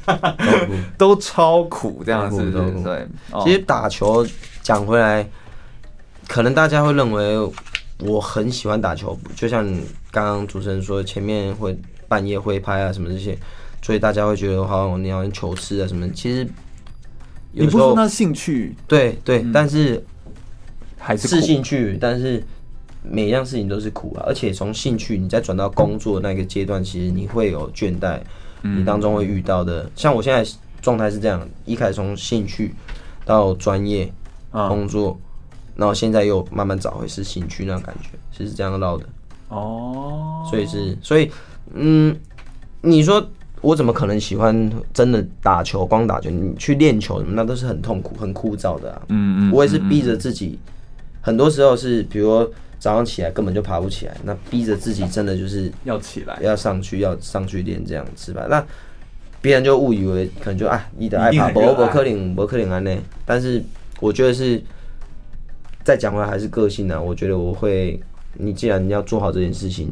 (laughs) 都超苦这样子，对。其实打球讲回来，可能大家会认为我很喜欢打球，就像刚刚主持人说，前面会半夜会拍啊什么这些，所以大家会觉得好像你好像球痴啊什么。其实你不说那兴趣，对对，但是还是是兴趣，但是每一样事情都是苦啊。而且从兴趣你再转到工作那个阶段，其实你会有倦怠。你当中会遇到的，像我现在状态是这样：一开始从兴趣到专业工作，然后现在又慢慢找回是兴趣那种感觉，是这样绕的。哦，所以是，所以，嗯，你说我怎么可能喜欢真的打球？光打球，你去练球什么，那都是很痛苦、很枯燥的啊。嗯嗯，我也是逼着自己，很多时候是，比如说。早上起来根本就爬不起来，那逼着自己真的就是要起来，要上去，要上去练这样子吧。那别人就误以为可能就啊，你的爱爬，伯伯克林伯克林安内。但是我觉得是再讲回来还是个性啊。我觉得我会，你既然你要做好这件事情，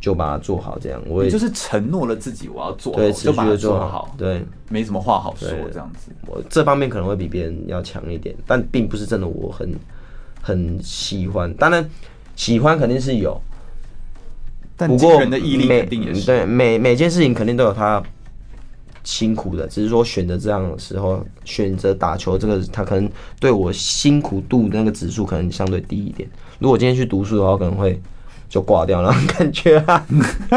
就把它做好。这样我也就是承诺了自己，我要做好，对，持续的做好。对，没什么话好说这样子。我这方面可能会比别人要强一点，但并不是真的我很。很喜欢，当然喜欢肯定是有，但不过人的毅力肯定也是。对，每每件事情肯定都有他辛苦的，只是说选择这样的时候，选择打球这个，他可能对我辛苦度那个指数可能相对低一点。如果今天去读书的话，可能会就挂掉那种感觉啊。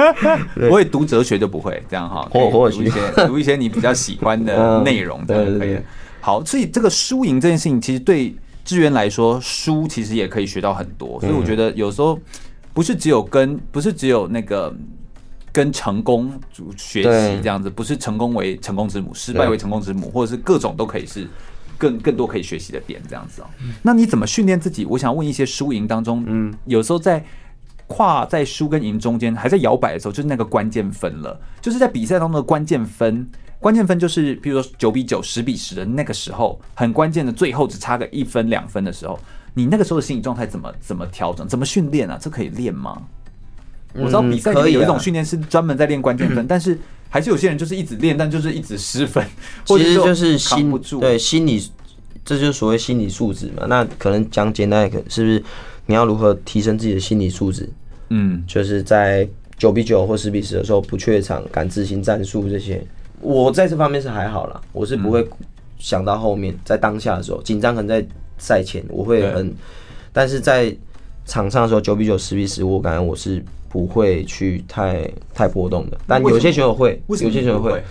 (laughs) 我会读哲学就不会这样哈，(laughs) 或或读一些读一些你比较喜欢的内容，这样可以。好，所以这个输赢这件事情，其实对。智渊来说，输其实也可以学到很多，所以我觉得有时候不是只有跟不是只有那个跟成功学习这样子，不是成功为成功之母，失败为成功之母，或者是各种都可以是更更多可以学习的点这样子哦。那你怎么训练自己？我想问一些输赢当中，嗯，有时候在跨在输跟赢中间还在摇摆的时候，就是那个关键分了，就是在比赛当中的关键分。关键分就是，比如说九比九、十比十的那个时候，很关键的，最后只差个一分两分的时候，你那个时候的心理状态怎么怎么调整？怎么训练啊？这可以练吗？我知道比赛里面有一种训练是专门在练关键分，但是还是有些人就是一直练，但就是一直失分，其实就是心对心理，这就是所谓心理素质嘛。那可能讲简单一点，是不是你要如何提升自己的心理素质？嗯，就是在九比九或十比十的时候不怯场，敢执行战术这些。我在这方面是还好啦，我是不会想到后面，在当下的时候紧张，可能在赛前我会很，但是在场上的时候九比九、十比十，我感觉我是不会去太太波动的。但有些选手会，有些选手会，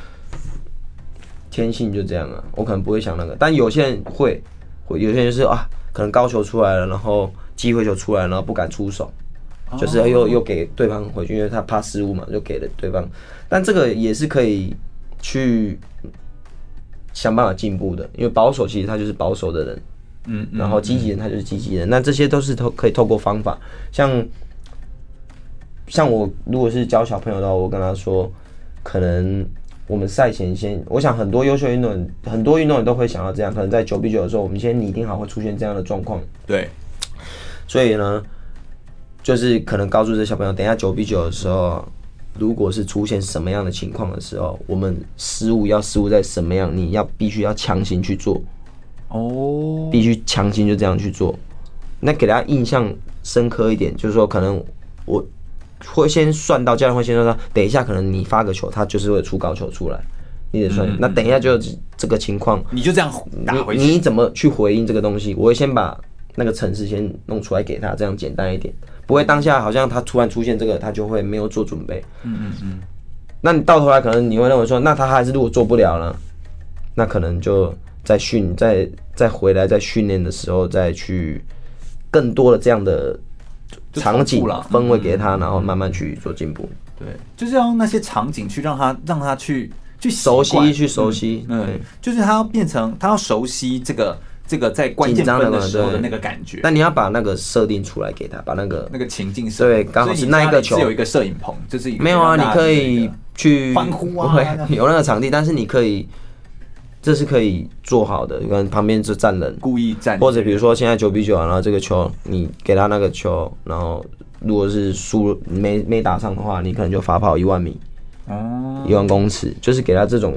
天性就这样啊。我可能不会想那个，但有些人会，会有些人就是啊，可能高球出来了，然后机会球出来了，然后不敢出手，就是又又给对方回去，因为他怕失误嘛，就给了对方。但这个也是可以。去想办法进步的，因为保守其实他就是保守的人，嗯，然后积极人他就是积极人，那这些都是透可以透过方法，像像我如果是教小朋友的话，我跟他说，可能我们赛前先，我想很多优秀运动员，很多运动员都会想要这样，可能在九比九的时候，我们先拟定好会出现这样的状况，对，所以呢，就是可能告诉这小朋友，等一下九比九的时候。如果是出现什么样的情况的时候，我们失误要失误在什么样？你要必须要强行去做，哦，必须强行就这样去做。那给大家印象深刻一点，就是说可能我会先算到，教练会先算到，等一下可能你发个球，他就是会出高球出来，你得算。嗯那等一下就这个情况，你就这样打回去，你你怎么去回应这个东西？我会先把那个程式先弄出来给他，这样简单一点，不会当下好像他突然出现这个，他就会没有做准备。嗯嗯嗯，那你到头来可能你会认为说，那他还是如果做不了了，那可能就在训再再回来在训练的时候再去更多的这样的场景了氛围给他，然后慢慢去做进步。对，就是要用那些场景去让他让他去去熟悉去熟悉，嗯，就是他要变成他要熟悉这个这个在关键分的时候的那个感觉。那你要把那个设定出来给他，把那个那个情境设对，刚好是那一个球。是有一个摄影棚，就是没有啊，你可以去欢呼啊，有那个场地，但是你可以。这是可以做好的，你看旁边就站人，故意站，或者比如说现在九比九啊，然后这个球你给他那个球，然后如果是输没没打上的话，你可能就罚跑一万米，哦，一万公尺，就是给他这种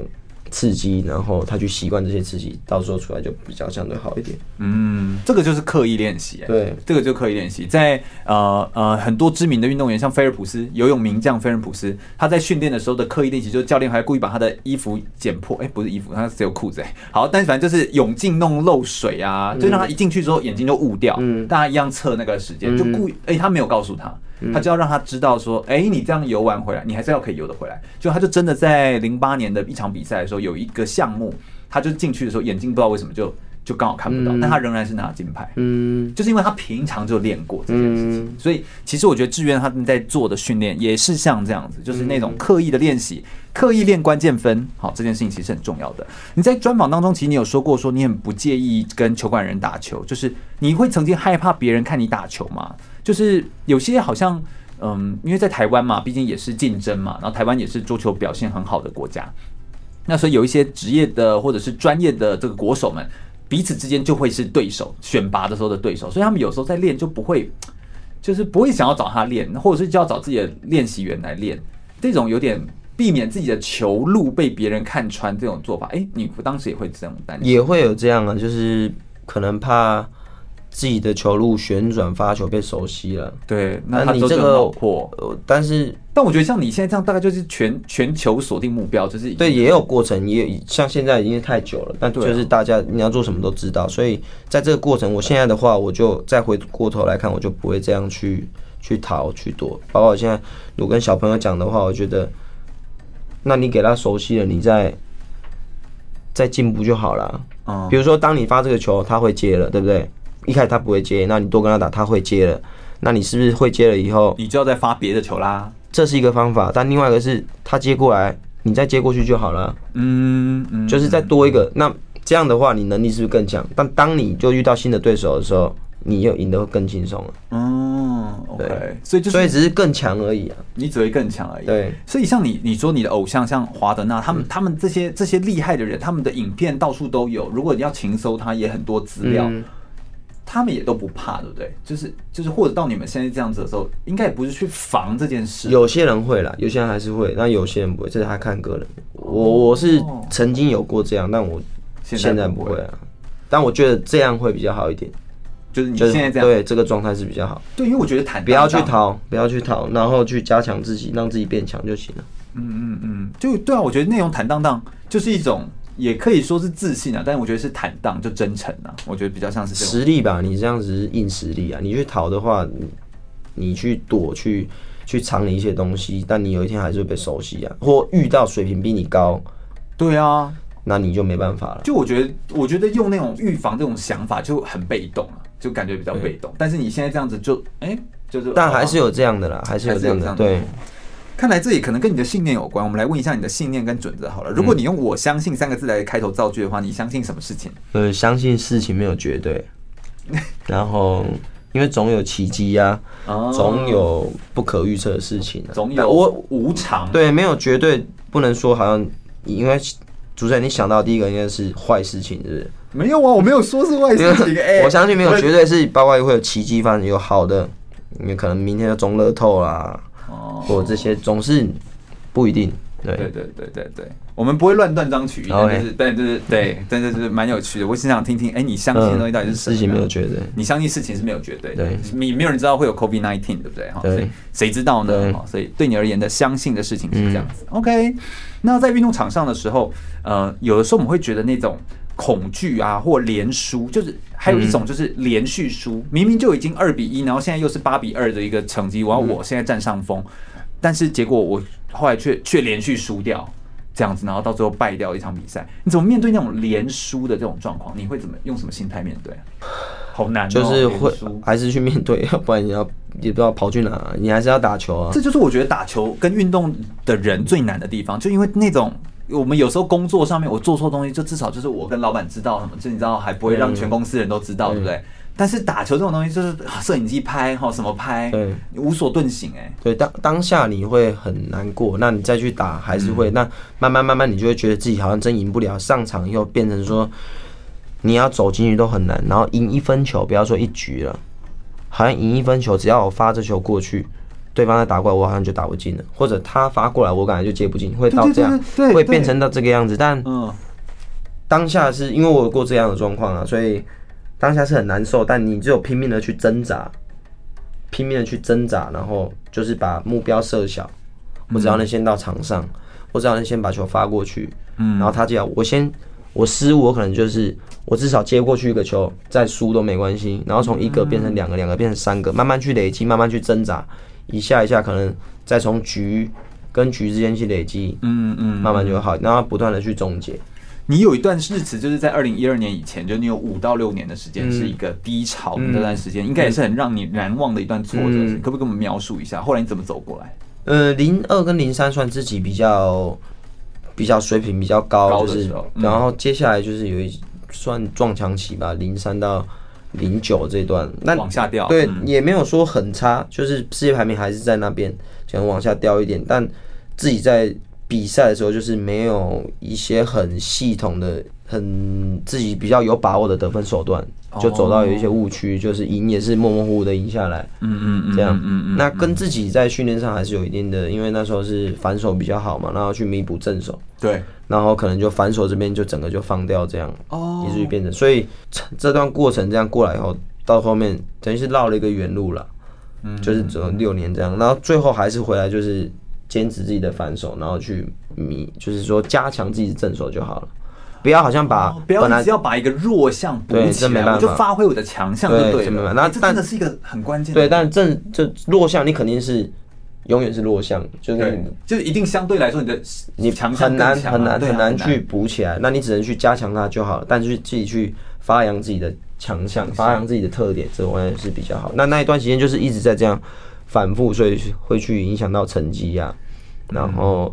刺激，然后他去习惯这些刺激，到时候出来就比较相对好一点。嗯，这个就是刻意练习，对，这个就刻意练习。在呃呃很多知名的运动员，像菲尔普斯游泳名将菲尔普斯，他在训练的时候的刻意练习，就是教练还故意把他的衣服剪破，哎、欸，不是衣服，他只有裤子，哎，好，但是反正就是泳镜弄漏水啊，就让他一进去之后眼睛就雾掉，嗯，大家一样测那个时间，就故意，哎、欸，他没有告诉他。他就要让他知道说，哎，你这样游完回来，你还是要可以游得回来。就他就真的在零八年的一场比赛的时候，有一个项目，他就进去的时候眼睛不知道为什么就就刚好看不到，但他仍然是拿金牌。嗯，就是因为他平常就练过这件事情，所以其实我觉得志愿他们在做的训练也是像这样子，就是那种刻意的练习，刻意练关键分。好，这件事情其实很重要的。你在专访当中，其实你有说过说你很不介意跟球馆人打球，就是你会曾经害怕别人看你打球吗？就是有些好像，嗯，因为在台湾嘛，毕竟也是竞争嘛，然后台湾也是桌球表现很好的国家，那所以有一些职业的或者是专业的这个国手们，彼此之间就会是对手，选拔的时候的对手，所以他们有时候在练就不会，就是不会想要找他练，或者是就要找自己的练习员来练，这种有点避免自己的球路被别人看穿这种做法，哎，你当时也会这种担？也会有这样啊，就是可能怕。自己的球路旋转发球被熟悉了，对，那你这个破，但是但我觉得像你现在这样，大概就是全全球锁定目标，就是对，也有过程，也像现在已经太久了，但就是大家你要做什么都知道，所以在这个过程，我现在的话，我就再回过头来看，我就不会这样去去逃去躲，包括我现在如果跟小朋友讲的话，我觉得，那你给他熟悉了，你再再进步就好了，嗯，比如说当你发这个球，他会接了，对不对？一开始他不会接，那你多跟他打，他会接了。那你是不是会接了以后，你就要再发别的球啦？这是一个方法，但另外一个是他接过来，你再接过去就好了。嗯嗯，就是再多一个。那这样的话，你能力是不是更强？但当你就遇到新的对手的时候，你又赢得会更轻松了。嗯，OK，所以就是所以只是更强而已啊，你只会更强而已。对，所以像你你说你的偶像像华德纳，他们他们这些这些厉害的人，他们的影片到处都有。如果你要勤搜，他也很多资料。他们也都不怕，对不对？就是就是，或者到你们现在这样子的时候，应该也不是去防这件事。有些人会啦，有些人还是会，那有些人不会，这是他看个人。我我是曾经有过这样，但我现在不会啊。但我觉得这样会比较好一点，就是你现在这样，对这个状态是比较好。对，因为我觉得坦不要去逃，不要去逃，然后去加强自己，让自己变强就行了。嗯嗯嗯，就对啊，我觉得那种坦荡荡就是一种。也可以说是自信啊，但是我觉得是坦荡，就真诚啊。我觉得比较像是实力吧。你这样子是硬实力啊。你去逃的话，你你去躲去去藏你一些东西，但你有一天还是会被熟悉啊，或遇到水平比你高。对啊，那你就没办法了。就我觉得，我觉得用那种预防这种想法就很被动啊，就感觉比较被动。但是你现在这样子就哎、欸，就是但还是有这样的啦，还是有这样的。对。看来这也可能跟你的信念有关。我们来问一下你的信念跟准则好了。如果你用“我相信”三个字来开头造句的话，你相信什么事情？呃，相信事情没有绝对，(laughs) 然后因为总有奇迹呀，总有不可预测的事情，总有我无常。对，没有绝对，不能说好像因为主持人你想到第一个应该是坏事情，是不是？没有啊，我没有说是坏事情。我相信没有 (laughs) 绝对，是包括会有奇迹发生，有好的，你可能明天就中乐透啦。或这些总是不一定，对。对对对对对，我们不会乱断章取义，但是但就是对，(laughs) 但是就是蛮有趣的。我只想听听，哎，你相信的东西到底是什么？事情没有绝对，你相信事情是没有绝对，对，你没有人知道会有 COVID nineteen，对不对？哈，所以谁知道呢？所以对你而言的相信的事情是这样子。OK，那在运动场上的时候，呃，有的时候我们会觉得那种恐惧啊，或连输，就是还有一种就是连续输，明明就已经二比一，然后现在又是八比二的一个成绩，然后我现在占上风，但是结果我后来却却连续输掉，这样子，然后到最后败掉一场比赛，你怎么面对那种连输的这种状况？你会怎么用什么心态面对？好难，就是会还是去面对，要不然你要也不知道跑去哪，你还是要打球啊。这就是我觉得打球跟运动的人最难的地方，就因为那种。我们有时候工作上面，我做错东西，就至少就是我跟老板知道什么，就你知道还不会让全公司人都知道，对不对？但是打球这种东西，就是摄影机拍哈，什么拍，对，无所遁形哎。对，当当下你会很难过，那你再去打还是会，那慢慢慢慢你就会觉得自己好像真赢不了，上场以后变成说你要走进去都很难，然后赢一分球，不要说一局了，好像赢一分球，只要我发这球过去。对方在打过来，我好像就打不进了，或者他发过来，我感觉就接不进，会到这样，会变成到这个样子。但当下是因为我有过这样的状况啊，所以当下是很难受。但你只有拼命的去挣扎，拼命的去挣扎，然后就是把目标设小。我只要能先到场上，我只要能先把球发过去，然后他就要我先我失误，我可能就是我至少接过去一个球，再输都没关系。然后从一个变成两个，两个变成三个，慢慢去累积，慢慢去挣扎。一下一下，可能再从局跟局之间去累积，嗯嗯，慢慢就会好，然后不断的去总结。你有一段日子，就是在二零一二年以前，就你有五到六年的时间是一个低潮的那段时间，应该也是很让你难忘的一段挫折。可不可以跟我们描述一下？后来你怎么走过来？呃，零二跟零三算自己比较比较水平比较高，就是然后接下来就是有一算撞墙期吧，零三到。零九这段，那往下掉，对，也没有说很差，就是世界排名还是在那边，可能往下掉一点，但自己在比赛的时候，就是没有一些很系统的、很自己比较有把握的得分手段，就走到有一些误区，就是赢也是模模糊糊的赢下来，嗯嗯嗯，这样，嗯嗯，那跟自己在训练上还是有一定的，因为那时候是反手比较好嘛，然后去弥补正手，对。然后可能就反手这边就整个就放掉，这样哦，以至于变成，所以这段过程这样过来以后，到后面等于是绕了一个远路了，嗯，就是走了六年这样，然后最后还是回来就是坚持自己的反手，然后去弥，就是说加强自己的正手就好了，不要好像把不要只要把一个弱项补起来，我就发挥我的强项就对了，那这真的是一个很关键。对，但正这弱项你肯定是。永远是弱项，就是就是一定相对来说你的你强项很难很难很难去补起来，那你只能去加强它就好了。但是自己去发扬自己的强项，发扬自己的特点，这完全是比较好。那那一段时间就是一直在这样反复，所以会去影响到成绩呀。然后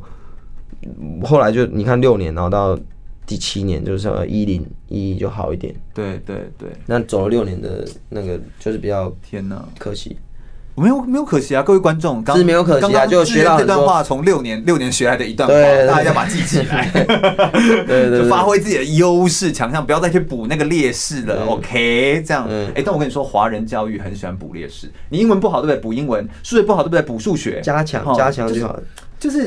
后来就你看六年，然后到第七年就是一零一一就好一点。对对对，那走了六年的那个就是比较天哪，可惜。没有没有可惜啊，各位观众，是没有可惜啊，就学到这段话，从六年六年学来的一段话，大家要把它记起来，对对，就发挥自己的优势强项，不要再去补那个劣势了，OK？这样，哎，但我跟你说，华人教育很喜欢补劣势，你英文不好对不对？补英文，数学不好对不对？补数学，加强加强就好。就是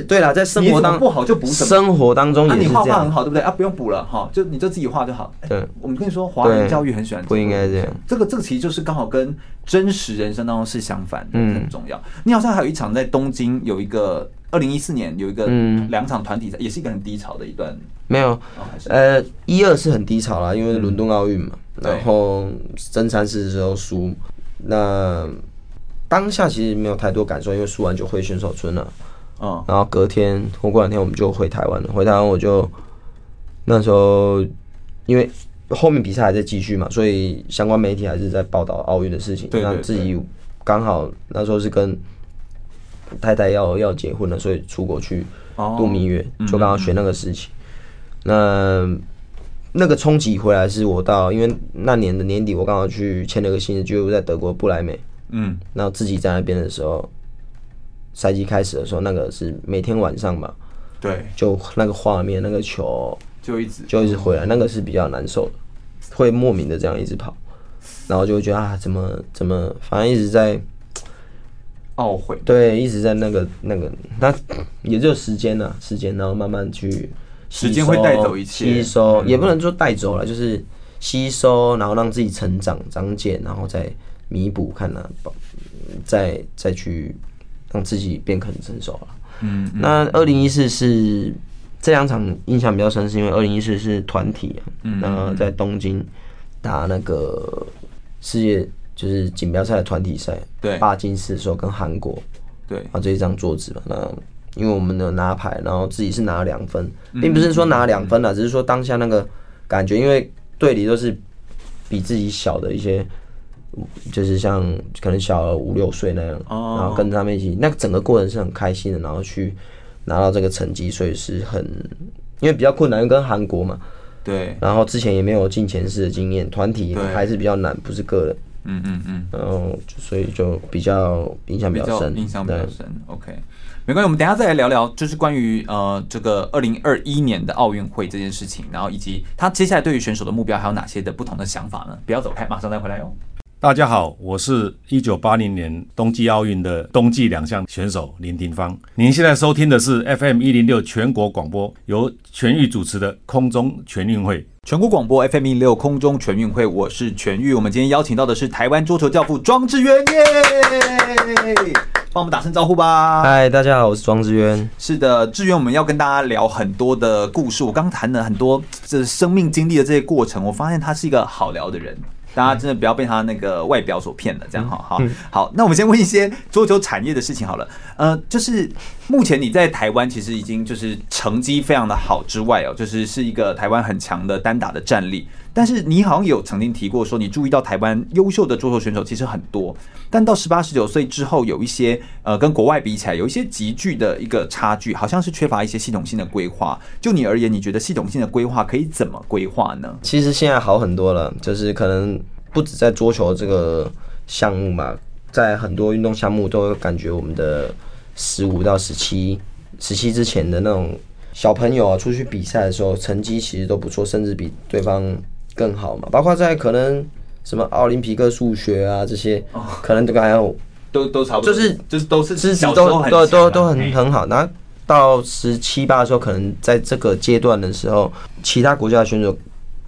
对啦，在生活当中不好就补什么，生活当中也是这样。啊，你画画很好，对不对？啊，不用补了哈，就你就自己画就好。对，我们跟你说，华人教育很喜欢，不应该这样。这个这个其实就是刚好跟真实人生当中是相反的，很重要。你好像还有一场在东京有一个二零一四年有一个两场团体赛，也是一个很低潮的一段。没有，呃，一二是很低潮啦，因为伦敦奥运嘛，然后争三四的时候输。那当下其实没有太多感受，因为输完就回选手村了。嗯，然后隔天或过两天我们就回台湾了。回台湾我就那时候，因为后面比赛还在继续嘛，所以相关媒体还是在报道奥运的事情。对，那自己刚好那时候是跟太太要要结婚了，所以出国去度蜜月，就刚好选那个事情。那那个冲击回来是我到，因为那年的年底我刚好去签了个新的俱乐部，在德国不来梅。嗯，然后自己在那边的时候。赛季开始的时候，那个是每天晚上吧，对，就那个画面，那个球就一直。就一直回来，那个是比较难受的，会莫名的这样一直跑，然后就会觉得啊，怎么怎么，反正一直在懊悔。对，一直在那个那个，那也就时间呐，时间，然后慢慢去时间会带走一切，吸收也不能说带走了，就是吸收，然后让自己成长长茧，然后再弥补，看呢，再再去让自己变很成熟了。嗯，那二零一四是这两场印象比较深，是因为二零一四是团体啊，嗯，然后在东京打那个世界。就是锦标赛的团体赛，对，八进四的时候跟韩国，对，啊这一张桌子嘛，那因为我们有拿牌，然后自己是拿了两分，并不是说拿了两分了，只是说当下那个感觉，因为队里都是比自己小的一些，就是像可能小了五六岁那样，然后跟他们一起，那整个过程是很开心的，然后去拿到这个成绩，所以是很因为比较困难，跟韩国嘛，对，然后之前也没有进前四的经验，团体还是比较难，不是个人。嗯嗯嗯，然后所以就比较印象比较深，印象比较深。OK，没关系，我们等一下再来聊聊，就是关于呃这个二零二一年的奥运会这件事情，然后以及他接下来对于选手的目标还有哪些的不同的想法呢？不要走开，马上再回来哟。大家好，我是一九八零年冬季奥运的冬季两项选手林廷芳。您现在收听的是 FM 一零六全国广播，由全域主持的空中全运会。全国广播 FM 一零六空中全运会，我是全域。我们今天邀请到的是台湾桌球教父庄智渊耶，帮我们打声招呼吧。嗨，大家好，我是庄志渊。是的，志渊，我们要跟大家聊很多的故事。我刚谈了很多这生命经历的这些过程，我发现他是一个好聊的人。大家真的不要被他那个外表所骗了，这样好好好。那我们先问一些桌球产业的事情好了。呃，就是目前你在台湾其实已经就是成绩非常的好之外哦，就是是一个台湾很强的单打的战力。但是你好像有曾经提过说，你注意到台湾优秀的桌球选手其实很多，但到十八十九岁之后，有一些呃跟国外比起来，有一些急剧的一个差距，好像是缺乏一些系统性的规划。就你而言，你觉得系统性的规划可以怎么规划呢？其实现在好很多了，就是可能不止在桌球这个项目嘛，在很多运动项目都感觉我们的十五到十七、十七之前的那种小朋友啊，出去比赛的时候成绩其实都不错，甚至比对方。更好嘛，包括在可能什么奥林匹克数学啊这些，可能都还有都都差不多，就是就是都是知识都都都都很很好。然后到十七八的时候，可能在这个阶段的时候，其他国家的选手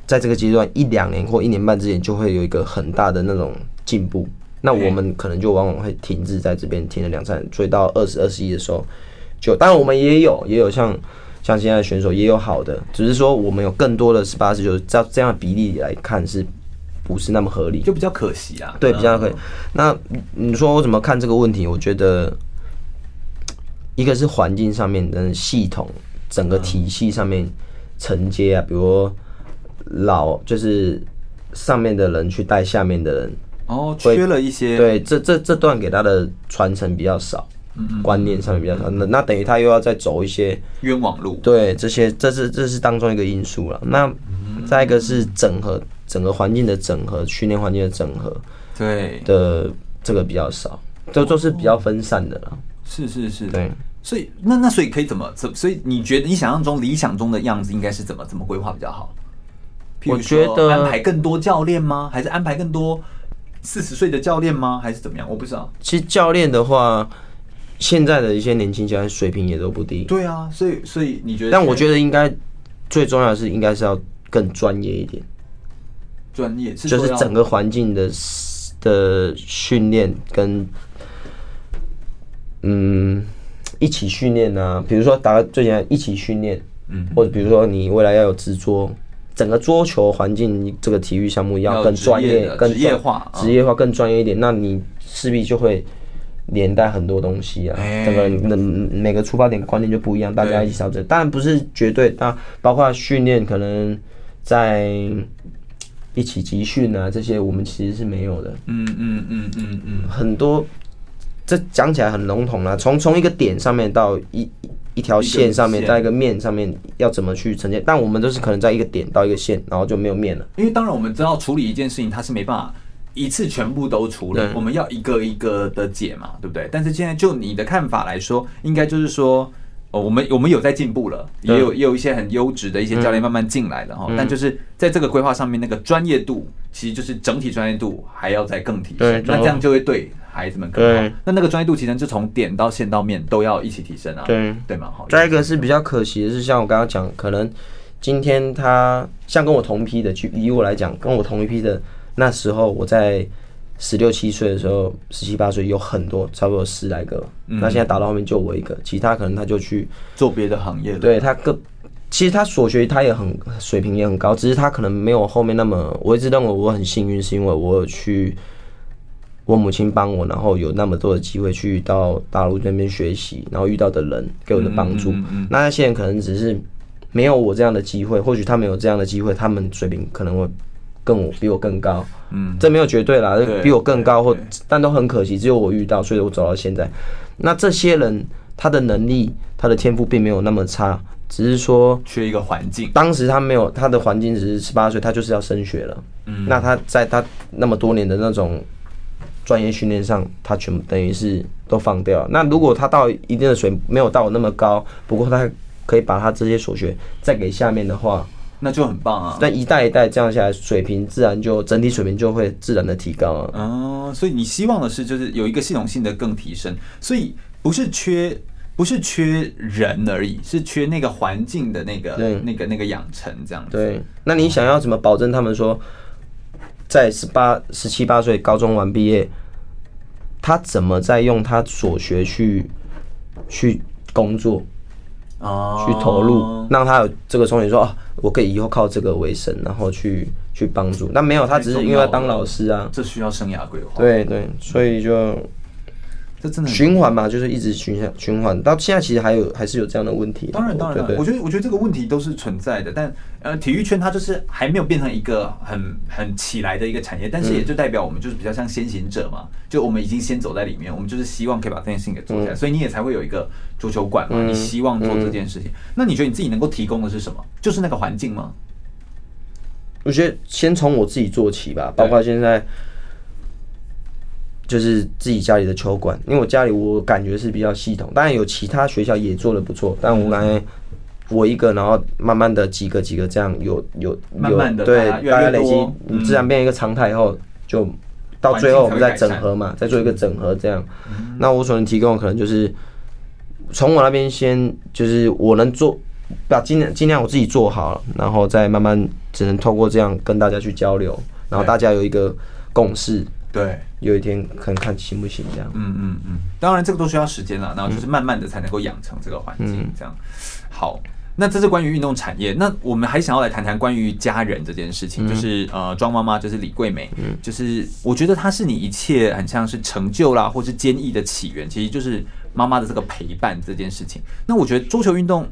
在这个阶段一两年或一年半之前就会有一个很大的那种进步。那我们可能就往往会停滞在这边停了两三年，所以到二十二十一的时候，就当然我们也有也有像。像现在的选手也有好的，只是说我们有更多的十八、十九，照这样的比例来看，是不是那么合理？就比较可惜啊。对，比较可惜。那你说我怎么看这个问题？我觉得一个是环境上面的系统，整个体系上面承接啊，比如老就是上面的人去带下面的人，哦，缺了一些。对，这这这段给他的传承比较少。观念上面比较少，那那等于他又要再走一些冤枉路。对，这些这是这是当中一个因素了。那再一个是整合整个环境的整合，训练环境的整合，对的这个比较少，都都是比较分散的了。是是是，对。所以那那所以可以怎么怎？所以你觉得你想象中理想中的样子应该是怎么怎么规划比较好？我觉得安排更多教练吗？还是安排更多四十岁的教练吗？还是怎么样？我不知道。其实教练的话。现在的一些年轻教练水平也都不低。对啊，所以所以你觉得？但我觉得应该最重要的是，应该是要更专业一点。专业就是整个环境的的训练跟嗯一起训练啊，比如说打个最简单一起训练，嗯，或者比如说你未来要有执着，整个桌球环境这个体育项目要更专业、更职业化、职业化更专业一点，那你势必就会。连带很多东西啊，这个那每个出发点观念就不一样，大家一起调整。当然不是绝对，但包括训练可能在一起集训啊，这些我们其实是没有的。嗯嗯嗯嗯嗯，很多这讲起来很笼统啊，从从一个点上面到一一条线上面在一个面上面要怎么去呈现，但我们都是可能在一个点到一个线，然后就没有面了。因为当然我们知道处理一件事情，它是没办法。一次全部都处理，我们要一个一个的解嘛，对不对？但是现在就你的看法来说，应该就是说，哦，我们我们有在进步了，也有也有一些很优质的一些教练慢慢进来了哈。但就是在这个规划上面，那个专业度其实就是整体专业度还要再更提升。那这样就会对孩子们更好。那那个专业度其实就从点到线到面都要一起提升啊。对对吗？好。再一个是比较可惜的是，像我刚刚讲，可能今天他像跟我同批的，去以我来讲，跟我同一批的那时候我在。十六七岁的时候，十七八岁有很多，差不多十来个。嗯、那现在打到后面就我一个，其他可能他就去做别的行业了。对他个，其实他所学他也很水平也很高，只是他可能没有后面那么。我一直认为我很幸运，是因为我有去我母亲帮我，然后有那么多的机会去到大陆那边学习，然后遇到的人给我的帮助。嗯嗯嗯、那那些人可能只是没有我这样的机会，或许他们有这样的机会，他们水平可能会。更比我更高，嗯，这没有绝对啦，比我更高或，但都很可惜，只有我遇到，所以我走到现在。那这些人他的能力、他的天赋并没有那么差，只是说缺一个环境。当时他没有他的环境，只是十八岁，他就是要升学了。嗯，那他在他那么多年的那种专业训练上，他全部等于是都放掉。那如果他到一定的水没有到我那么高，不过他可以把他这些所学再给下面的话。那就很棒啊！那一代一代这样下来，水平自然就整体水平就会自然的提高啊。哦，所以你希望的是，就是有一个系统性的更提升，所以不是缺，不是缺人而已，是缺那个环境的那个、那个、那个养成这样子。对，那你想要怎么保证他们说，在十八、十七八岁高中完毕业，他怎么再用他所学去去工作？去投入，让他有这个憧憬，说啊，我可以以后靠这个为生，然后去去帮助。那没有，他只是因为要当老师啊，这需要生涯规划。对对，所以就。这真的循环嘛，就是一直循环循环到现在，其实还有还是有这样的问题。当然，当然，我觉得我觉得这个问题都是存在的。但呃，体育圈它就是还没有变成一个很很起来的一个产业，但是也就代表我们就是比较像先行者嘛，就我们已经先走在里面，我们就是希望可以把这件事情给做起来。所以你也才会有一个足球馆嘛，你希望做这件事情。那你觉得你自己能够提供的是什么？就是那个环境吗？我觉得先从我自己做起吧，包括现在。就是自己家里的球馆，因为我家里我感觉是比较系统，当然有其他学校也做的不错，但我感觉我一个，然后慢慢的几个几个这样有有有对，大家累积，自然变一个常态以后，就到最后我们再整合嘛，再做一个整合这样。那我所能提供的可能就是从我那边先，就是我能做，把尽量尽量我自己做好，然后再慢慢只能透过这样跟大家去交流，然后大家有一个共识。对，有一天可能看行不行这样。嗯嗯嗯，当然这个都需要时间了，然后就是慢慢的才能够养成这个环境这样。好，那这是关于运动产业。那我们还想要来谈谈关于家人这件事情，就是呃庄妈妈就是李桂梅，嗯，就是我觉得她是你一切很像是成就啦，或是坚毅的起源，其实就是妈妈的这个陪伴这件事情。那我觉得桌球运动。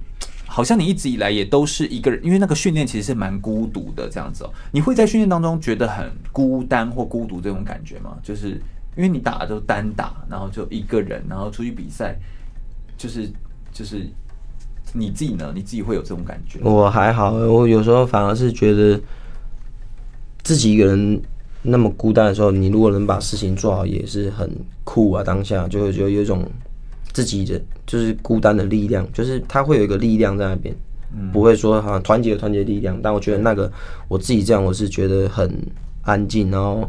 好像你一直以来也都是一个人，因为那个训练其实是蛮孤独的这样子哦。你会在训练当中觉得很孤单或孤独这种感觉吗？就是因为你打的都单打，然后就一个人，然后出去比赛，就是就是你自己呢？你自己会有这种感觉？我还好，我有时候反而是觉得自己一个人那么孤单的时候，你如果能把事情做好，也是很酷啊。当下就会觉得有一种。自己的就是孤单的力量，就是他会有一个力量在那边，不会说哈团结团结力量。但我觉得那个我自己这样，我是觉得很安静，然后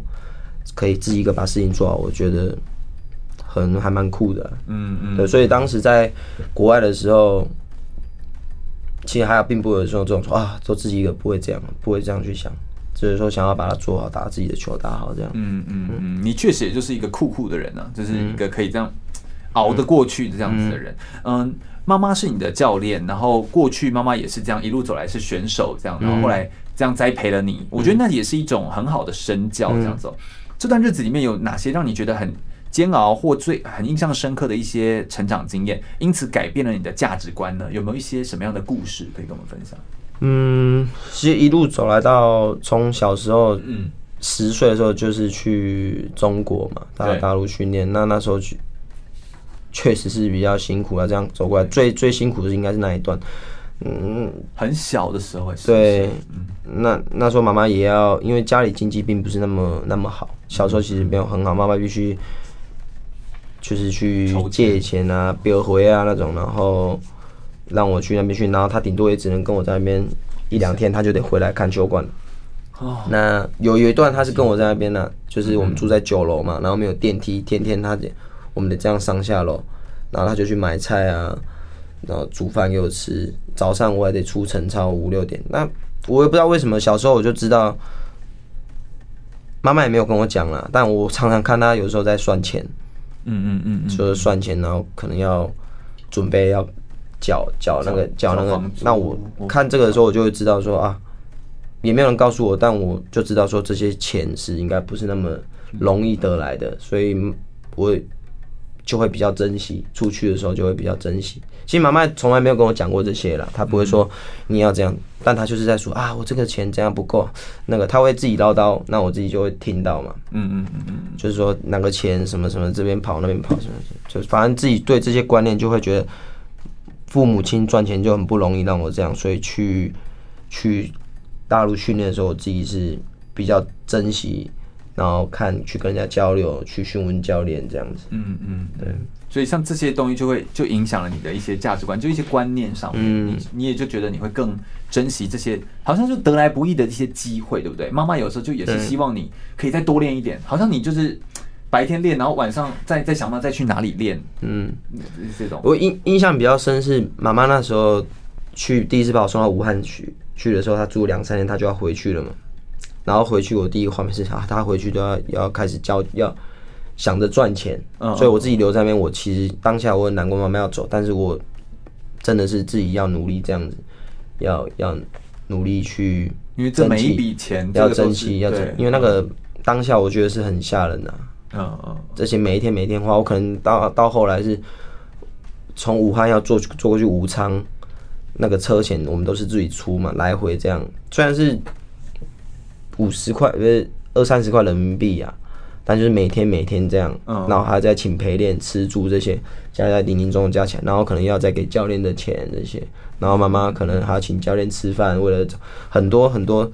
可以自己一个把事情做好，我觉得很还蛮酷的。嗯嗯，对，所以当时在国外的时候，其实还有并不会有这种这种说啊，做自己一个不会这样，不会这样去想，只是说想要把它做好，打自己的球打好这样。嗯嗯嗯，你确实也就是一个酷酷的人、啊，就是一个可以这样。熬得过去的这样子的人，嗯，妈妈是你的教练，然后过去妈妈也是这样一路走来是选手这样，然后后来这样栽培了你，我觉得那也是一种很好的身教这样子。这段日子里面有哪些让你觉得很煎熬或最很印象深刻的一些成长经验，因此改变了你的价值观呢？有没有一些什么样的故事可以跟我们分享？嗯，其实一路走来到从小时候，嗯，十岁的时候就是去中国嘛，大大陆训练，那那时候去。确实是比较辛苦啊，这样走过来最最辛苦的应该是那一段，嗯，很小的时候，对，那那时候妈妈也要，因为家里经济并不是那么那么好，小时候其实没有很好，妈妈必须就是去借钱啊、标回啊那种，然后让我去那边去，然后他顶多也只能跟我在那边一两天，他就得回来看球馆。哦，那有有一段他是跟我在那边呢、啊，就是我们住在九楼嘛，然后没有电梯，天天他我们得这样上下楼，然后他就去买菜啊，然后煮饭给我吃，早上我还得出晨操五六点。那我也不知道为什么，小时候我就知道，妈妈也没有跟我讲啦，但我常常看他有时候在算钱，嗯嗯嗯，就是算钱，然后可能要准备要缴缴那个缴那个，那我看这个的时候，我就会知道说啊。也没有人告诉我，但我就知道说这些钱是应该不是那么容易得来的，所以我就会比较珍惜。出去的时候就会比较珍惜。其实妈妈从来没有跟我讲过这些啦，她不会说你要这样，但她就是在说啊，我这个钱这样不够，那个她会自己唠叨，那我自己就会听到嘛。嗯嗯嗯嗯，就是说那个钱什么什么这边跑那边跑什么，就反正自己对这些观念就会觉得父母亲赚钱就很不容易，让我这样，所以去去。大陆训练的时候，我自己是比较珍惜，然后看去跟人家交流，去询问教练这样子。嗯嗯，对。所以像这些东西就会就影响了你的一些价值观，就一些观念上面，嗯、你你也就觉得你会更珍惜这些，好像就得来不易的一些机会，对不对？妈妈有时候就也是希望你可以再多练一点，好像你就是白天练，然后晚上再再想办法再去哪里练。嗯，这种。我印印象比较深是妈妈那时候去第一次把我送到武汉去。去的时候，她住两三天，她就要回去了嘛。然后回去，我第一个画面是啊，他回去都要要开始交，要想着赚钱。所以我自己留在那边，我其实当下我很难过，妈妈要走，但是我真的是自己要努力这样子，要要努力去，因为这每一笔钱要珍惜，要珍，因为那个当下我觉得是很吓人的。嗯嗯，这些每一天每一天花，我可能到到后来是从武汉要坐坐过去武昌。那个车钱我们都是自己出嘛，来回这样，虽然是五十块，不是二三十块人民币啊，但就是每天每天这样，然后还要再请陪练、吃住这些，加在零零总总加起来，然后可能要再给教练的钱这些，然后妈妈可能还要请教练吃饭，为了很多很多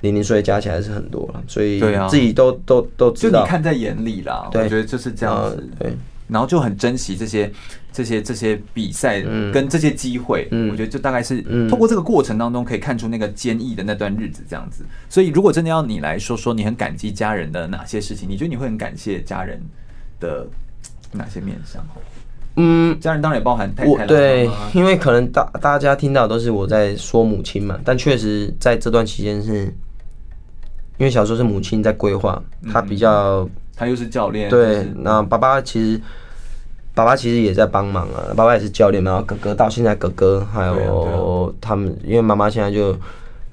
零零碎加起来是很多了，所以自己都都都知道，就你看在眼里啦，我觉得就是这样子，对。然后就很珍惜这些、这些、这些比赛跟这些机会，我觉得就大概是通过这个过程当中可以看出那个坚毅的那段日子这样子。所以，如果真的要你来说说你很感激家人的哪些事情，你觉得你会很感谢家人的哪些面向？嗯，家人当然也包含太太。对，因为可能大大家听到都是我在说母亲嘛，但确实在这段期间是，因为小时候是母亲在规划，她比较，她又是教练，对，那爸爸其实。爸爸其实也在帮忙啊，爸爸也是教练嘛。然后哥哥到现在，哥哥还有他们，因为妈妈现在就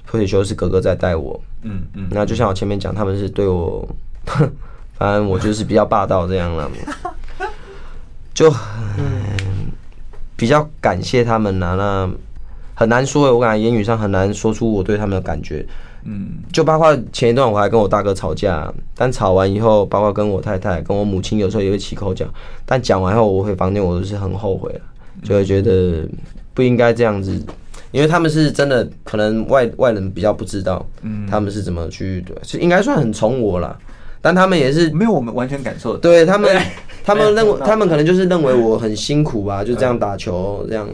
退休，是哥哥在带我。嗯嗯。那就像我前面讲，他们是对我，(laughs) 反正我就是比较霸道这样了，(laughs) 就很比较感谢他们呐。那很难说，我感觉言语上很难说出我对他们的感觉。嗯，就包括前一段我还跟我大哥吵架，但吵完以后，包括跟我太太、跟我母亲有时候也会起口角，但讲完后我回房间，我都是很后悔了，就会觉得不应该这样子，因为他们是真的，可能外外人比较不知道，嗯，他们是怎么去，对，是应该算很宠我啦，但他们也是 (laughs) 没有我们完全感受，对他们，他们 (laughs) 认为他们可能就是认为我很辛苦吧，就这样打球这样，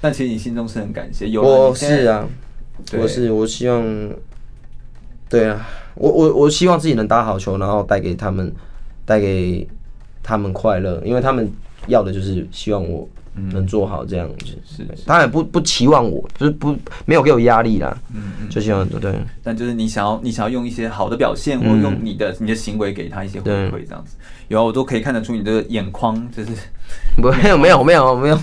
但其实你心中是很感谢，有我是啊。我是我希望，对啊，我我我希望自己能打好球，然后带给他们，带给他们快乐，因为他们要的就是希望我能做好这样子。是，当然不不期望我，就是不没有给我压力啦。嗯嗯就希望对。但就是你想要你想要用一些好的表现，或用你的你的行为给他一些回馈，这样子。有我都可以看得出你的眼眶，就是没有没有没有没有。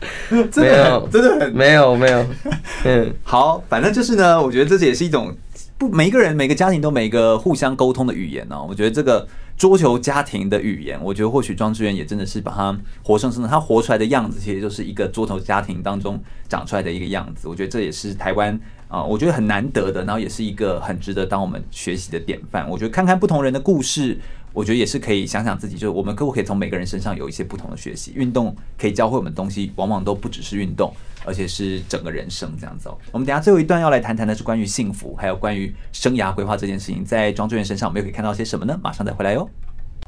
(laughs) 真的很，真的很没有没有，(laughs) 嗯，好，反正就是呢，我觉得这也是一种不每一个人每个家庭都每个互相沟通的语言呢。我觉得这个桌球家庭的语言，我觉得或许庄志远也真的是把它活生生的，他活出来的样子，其实就是一个桌球家庭当中长出来的一个样子。我觉得这也是台湾啊，我觉得很难得的，然后也是一个很值得当我们学习的典范。我觉得看看不同人的故事。我觉得也是可以想想自己，就是我们可不可以从每个人身上有一些不同的学习？运动可以教会我们东西，往往都不只是运动，而且是整个人生这样子哦。我们等下最后一段要来谈谈的是关于幸福，还有关于生涯规划这件事情，在庄智渊身上我们又可以看到些什么呢？马上再回来哟。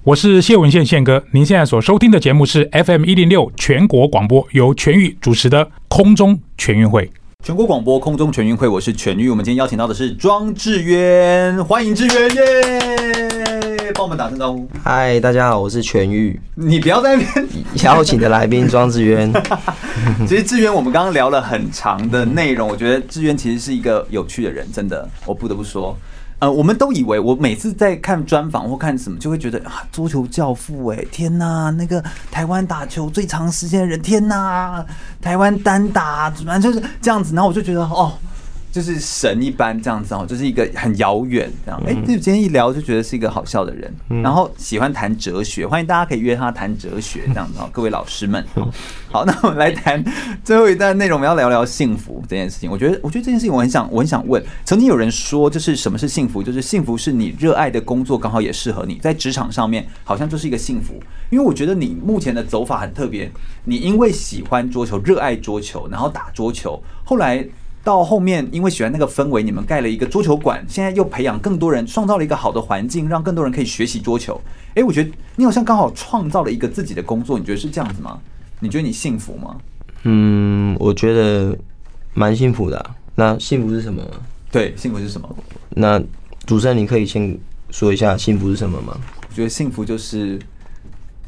我是谢文宪宪哥。您现在所收听的节目是 FM 一零六全国广播，由全玉主持的空中全运会。全国广播空中全运会，我是全玉。我们今天邀请到的是庄智渊，欢迎智渊耶！帮我们打声招呼。嗨，大家好，我是全玉。你不要在那边邀请的来宾庄智渊。(laughs) 其实智渊，我们刚刚聊了很长的内容，我觉得智渊其实是一个有趣的人，真的，我不得不说。呃，我们都以为我每次在看专访或看什么，就会觉得啊，桌球教父哎，天呐，那个台湾打球最长时间的人，天呐，台湾单打，反正就是这样子。然后我就觉得哦。就是神一般这样子哦，就是一个很遥远这样。哎，就今天一聊就觉得是一个好笑的人，然后喜欢谈哲学，欢迎大家可以约他谈哲学这样子哦，(laughs) 各位老师们。好，那我们来谈最后一段内容，我们要聊聊幸福这件事情。我觉得，我觉得这件事情我很想，我很想问。曾经有人说，就是什么是幸福？就是幸福是你热爱的工作刚好也适合你，在职场上面好像就是一个幸福。因为我觉得你目前的走法很特别，你因为喜欢桌球，热爱桌球，然后打桌球，后来。到后面，因为喜欢那个氛围，你们盖了一个桌球馆，现在又培养更多人，创造了一个好的环境，让更多人可以学习桌球。诶，我觉得你好像刚好创造了一个自己的工作，你觉得是这样子吗？你觉得你幸福吗？嗯，我觉得蛮幸福的啊。那幸福是什么？对，幸福是什么？那主持人，你可以先说一下幸福是什么吗？我觉得幸福就是。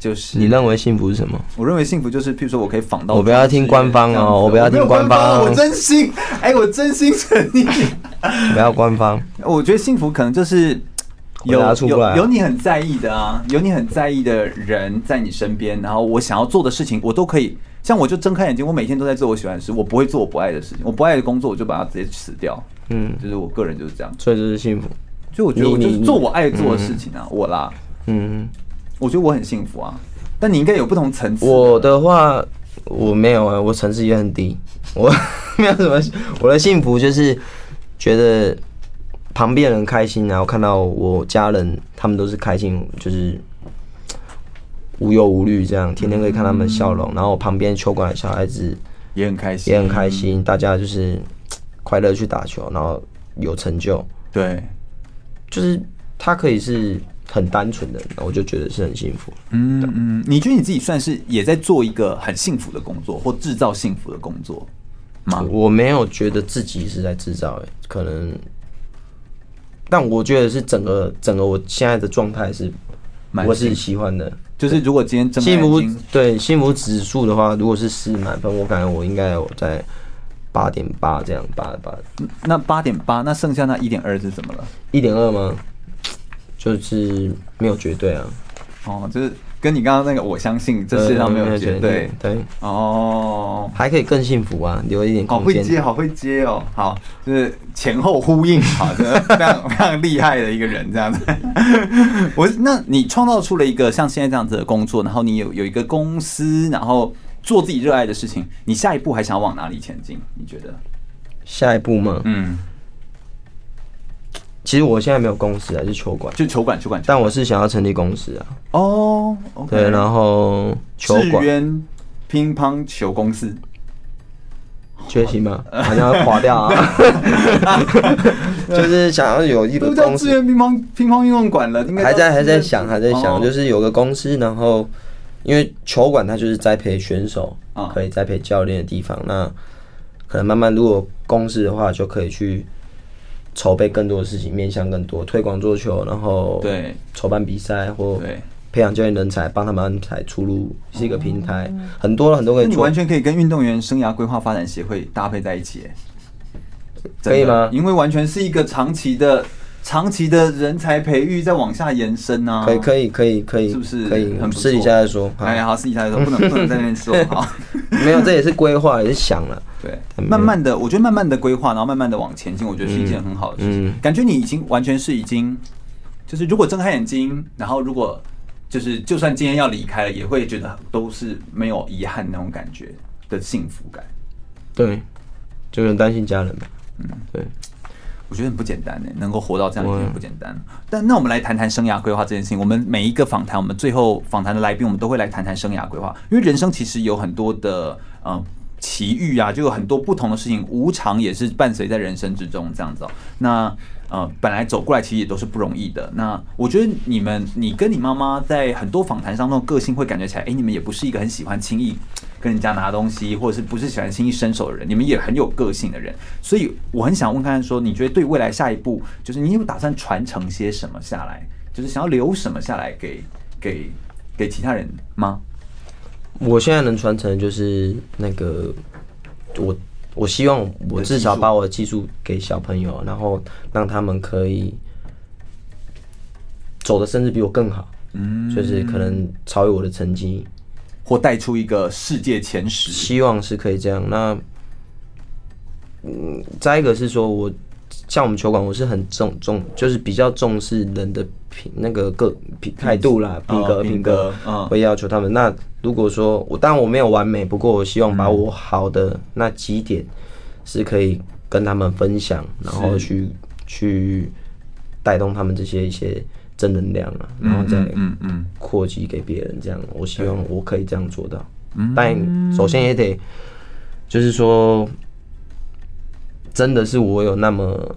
就是你认为幸福是什么？我认为幸福就是，譬如说我可以仿到。我不要听官方哦，我不要听官方，我真心，哎，我真心诚意。(laughs) 不要官方。我觉得幸福可能就是有有有你很在意的啊，有你很在意的人在你身边，然后我想要做的事情，我都可以。像我就睁开眼睛，我每天都在做我喜欢的事，我不会做我不爱的事情。我不爱的工作，我就把它直接辞掉。嗯，就是我个人就是这样。所以这是幸福。就我觉得我就是做我爱做的事情啊，我啦，嗯。我觉得我很幸福啊，但你应该有不同层次。我的话，我没有啊，我层次也很低，我 (laughs) 没有什么。我的幸福就是觉得旁边人开心，然后看到我家人他们都是开心，就是无忧无虑这样，天天可以看他们笑容，然后旁边球馆的小孩子也很开心，也很开心，大家就是快乐去打球，然后有成就。对，就是他可以是。很单纯的，我就觉得是很幸福。嗯嗯，你觉得你自己算是也在做一个很幸福的工作，或制造幸福的工作吗？我没有觉得自己是在制造，哎，可能，但我觉得是整个整个我现在的状态是，我是喜欢的。就是如果今天幸福对幸福指数的话，如果是四满分，我感觉我应该有在八点八这样，八八。那八点八，那剩下那一点二是怎么了？一点二吗？就是没有绝对啊，哦，就是跟你刚刚那个，我相信这世界上没有绝对，对，哦，还可以更幸福啊，留一点空间。好会接，好会接哦，好，就是前后呼应，好，就是非常非常厉害的一个人，这样子。(laughs) 我，那你创造出了一个像现在这样子的工作，然后你有有一个公司，然后做自己热爱的事情，你下一步还想往哪里前进？你觉得？下一步吗？嗯。其实我现在没有公司啊，是球馆，就球馆，球馆。但我是想要成立公司啊。哦，对，然后球馆。乒乓球公司，缺席吗？好像要垮掉啊。(laughs) 就是想要有一个公司。智渊乒乓乒乓运动馆了，还在还在想，还在想，就是有个公司，然后因为球馆它就是栽培选手，可以栽培教练的地方。那可能慢慢，如果公司的话，就可以去。筹备更多的事情，面向更多推广桌球，然后对筹办比赛或培养教练人才，帮他们安排出路，是一个平台，很多很多可以做。你完全可以跟运动员生涯规划发展协会搭配在一起，可以吗？因为完全是一个长期的。长期的人才培育再往下延伸啊，可以可以可以可以，是不是可以？很私底下再说。哎，好，私底下再说，不能不能在那边说。(laughs) 好，没有，这也是规划，也是想了。对，慢慢的，我觉得慢慢的规划，然后慢慢的往前进，我觉得是一件很好的事情。感觉你已经完全是已经，就是如果睁开眼睛，然后如果就是就算今天要离开了，也会觉得都是没有遗憾那种感觉的幸福感。对，就很担心家人吧。嗯，对。我觉得很不简单呢，能够活到这样已经很不简单。但那我们来谈谈生涯规划这件事情。我们每一个访谈，我们最后访谈的来宾，我们都会来谈谈生涯规划。因为人生其实有很多的嗯奇遇啊，就有很多不同的事情，无常也是伴随在人生之中这样子。那呃，本来走过来其实也都是不容易的。那我觉得你们，你跟你妈妈在很多访谈当中个性会感觉起来，哎，你们也不是一个很喜欢轻易跟人家拿东西，或者是不是喜欢轻易伸手的人，你们也很有个性的人。所以我很想问看说，你觉得对未来下一步，就是你有打算传承些什么下来，就是想要留什么下来给给给其他人吗？我现在能传承就是那个我。我希望我至少把我的技术给小朋友，然后让他们可以走的甚至比我更好，嗯，就是可能超越我的成绩，或带出一个世界前十，希望是可以这样。那，嗯，再一个是说我。像我们球馆，我是很重重，就是比较重视人的品那个个品态度啦，品格品格，会要求他们。那如果说我当然我没有完美，不过我希望把我好的那几点是可以跟他们分享，然后去去带动他们这些一些正能量啊，然后再扩及给别人。这样，我希望我可以这样做到。但首先也得就是说。真的是我有那么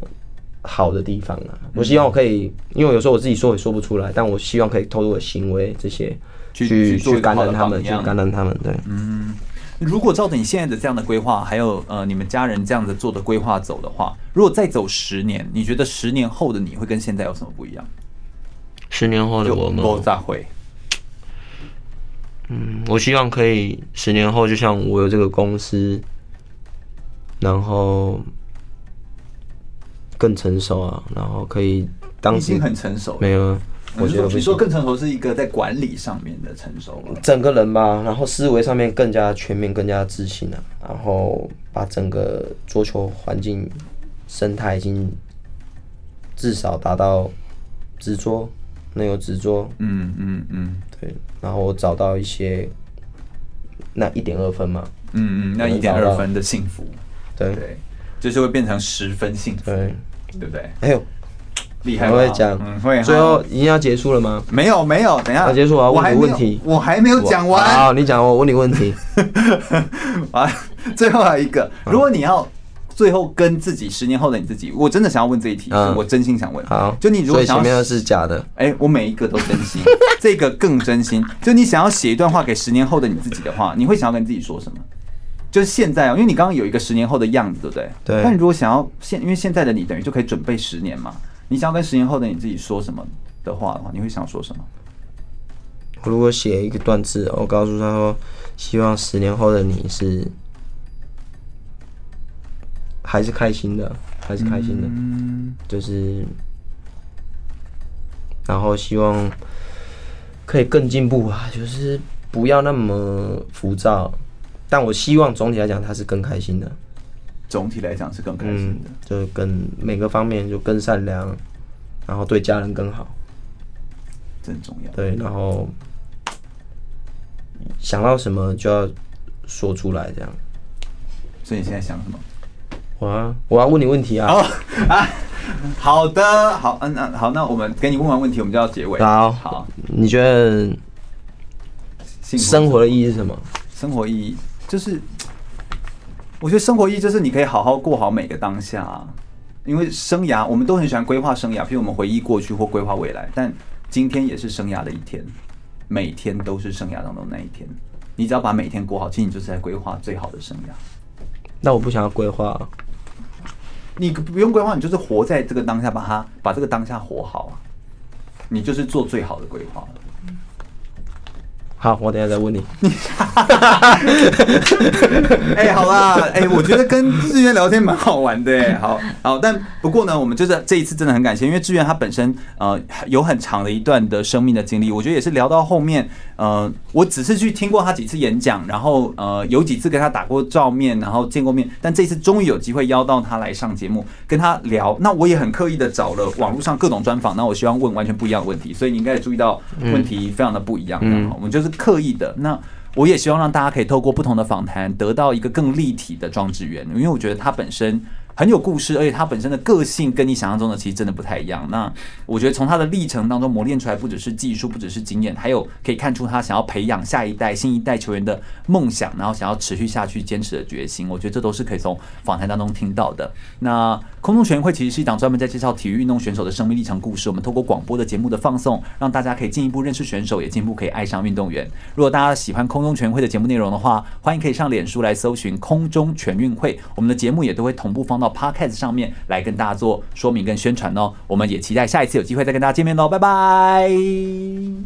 好的地方啊！我希望我可以，因为有时候我自己说也说不出来，但我希望可以透过我的行为这些去去感染他们，去感染他们。对，嗯，如果照着你现在的这样的规划，还有呃你们家人这样子做的规划走的话，如果再走十年，你觉得十年后的你会跟现在有什么不一样？十年后的我们都再会。嗯，我希望可以十年后，就像我有这个公司，然后。更成熟啊，然后可以当时已经很成熟，没有，我觉得你说更成熟是一个在管理上面的成熟，整个人吧，然后思维上面更加全面，更加自信啊，然后把整个桌球环境生态已经至少达到执着能有执着，嗯嗯嗯，对，然后找到一些那一点二分嘛，嗯嗯，那一点二分的幸福，对。对。就是会变成十分幸福，对，对不对？哎呦，厉害！我会讲，嗯，会。最后已经要结束了吗？没有，没有，等一下要结束啊！我还问题，我还没有讲完。好，你讲，我问你问题。(laughs) 啊，最后还有一个，如果你要最后跟自己十年后的你自己，我真的想要问这一题，我真心想问。好，就你如果想要，前面的是假的，哎，我每一个都真心，(laughs) 这个更真心。就你想要写一段话给十年后的你自己的话，你会想要跟自己说什么？就是现在啊，因为你刚刚有一个十年后的样子，对不对？对。但如果想要现，因为现在的你等于就可以准备十年嘛。你想要跟十年后的你自己说什么的话的话，你会想说什么？我如果写一个段子，我告诉他说，希望十年后的你是还是开心的，还是开心的，嗯，就是，然后希望可以更进步啊，就是不要那么浮躁。但我希望总体来讲，他是更开心的。总体来讲是更开心的，嗯、就更每个方面就更善良，然后对家人更好，这很重要。对，然后想到什么就要说出来，这样。所以你现在想什么？我啊，我要问你问题啊！哦啊，好的，好，嗯嗯，好，那我们给你问完问题，我们就要结尾。好，好，你觉得生活的意义是什么？生活意义。就是，我觉得生活意义就是你可以好好过好每个当下，因为生涯我们都很喜欢规划生涯，譬如我们回忆过去或规划未来，但今天也是生涯的一天，每天都是生涯当中那一天。你只要把每天过好，其实你就是在规划最好的生涯。那我不想要规划，你不用规划，你就是活在这个当下，把它把这个当下活好啊，你就是做最好的规划。好，我等下再问你。(laughs) 哎，好啦，哎、欸，我觉得跟志远聊天蛮好玩的，哎，好好，但不过呢，我们就是这一次真的很感谢，因为志远他本身呃有很长的一段的生命的经历，我觉得也是聊到后面，呃，我只是去听过他几次演讲，然后呃有几次跟他打过照面，然后见过面，但这一次终于有机会邀到他来上节目跟他聊，那我也很刻意的找了网络上各种专访，那我希望问完全不一样的问题，所以你应该也注意到问题非常的不一样，嗯，我们就是。刻意的，那我也希望让大家可以透过不同的访谈，得到一个更立体的庄志源，因为我觉得他本身很有故事，而且他本身的个性跟你想象中的其实真的不太一样。那我觉得从他的历程当中磨练出来，不只是技术，不只是经验，还有可以看出他想要培养下一代、新一代球员的梦想，然后想要持续下去、坚持的决心。我觉得这都是可以从访谈当中听到的。那空中全运会其实是一档专门在介绍体育运动选手的生命历程故事。我们透过广播的节目的放送，让大家可以进一步认识选手，也进一步可以爱上运动员。如果大家喜欢空中全运会的节目内容的话，欢迎可以上脸书来搜寻空中全运会。我们的节目也都会同步放到到 Podcast 上面来跟大家做说明跟宣传哦。我们也期待下一次有机会再跟大家见面喽，拜拜。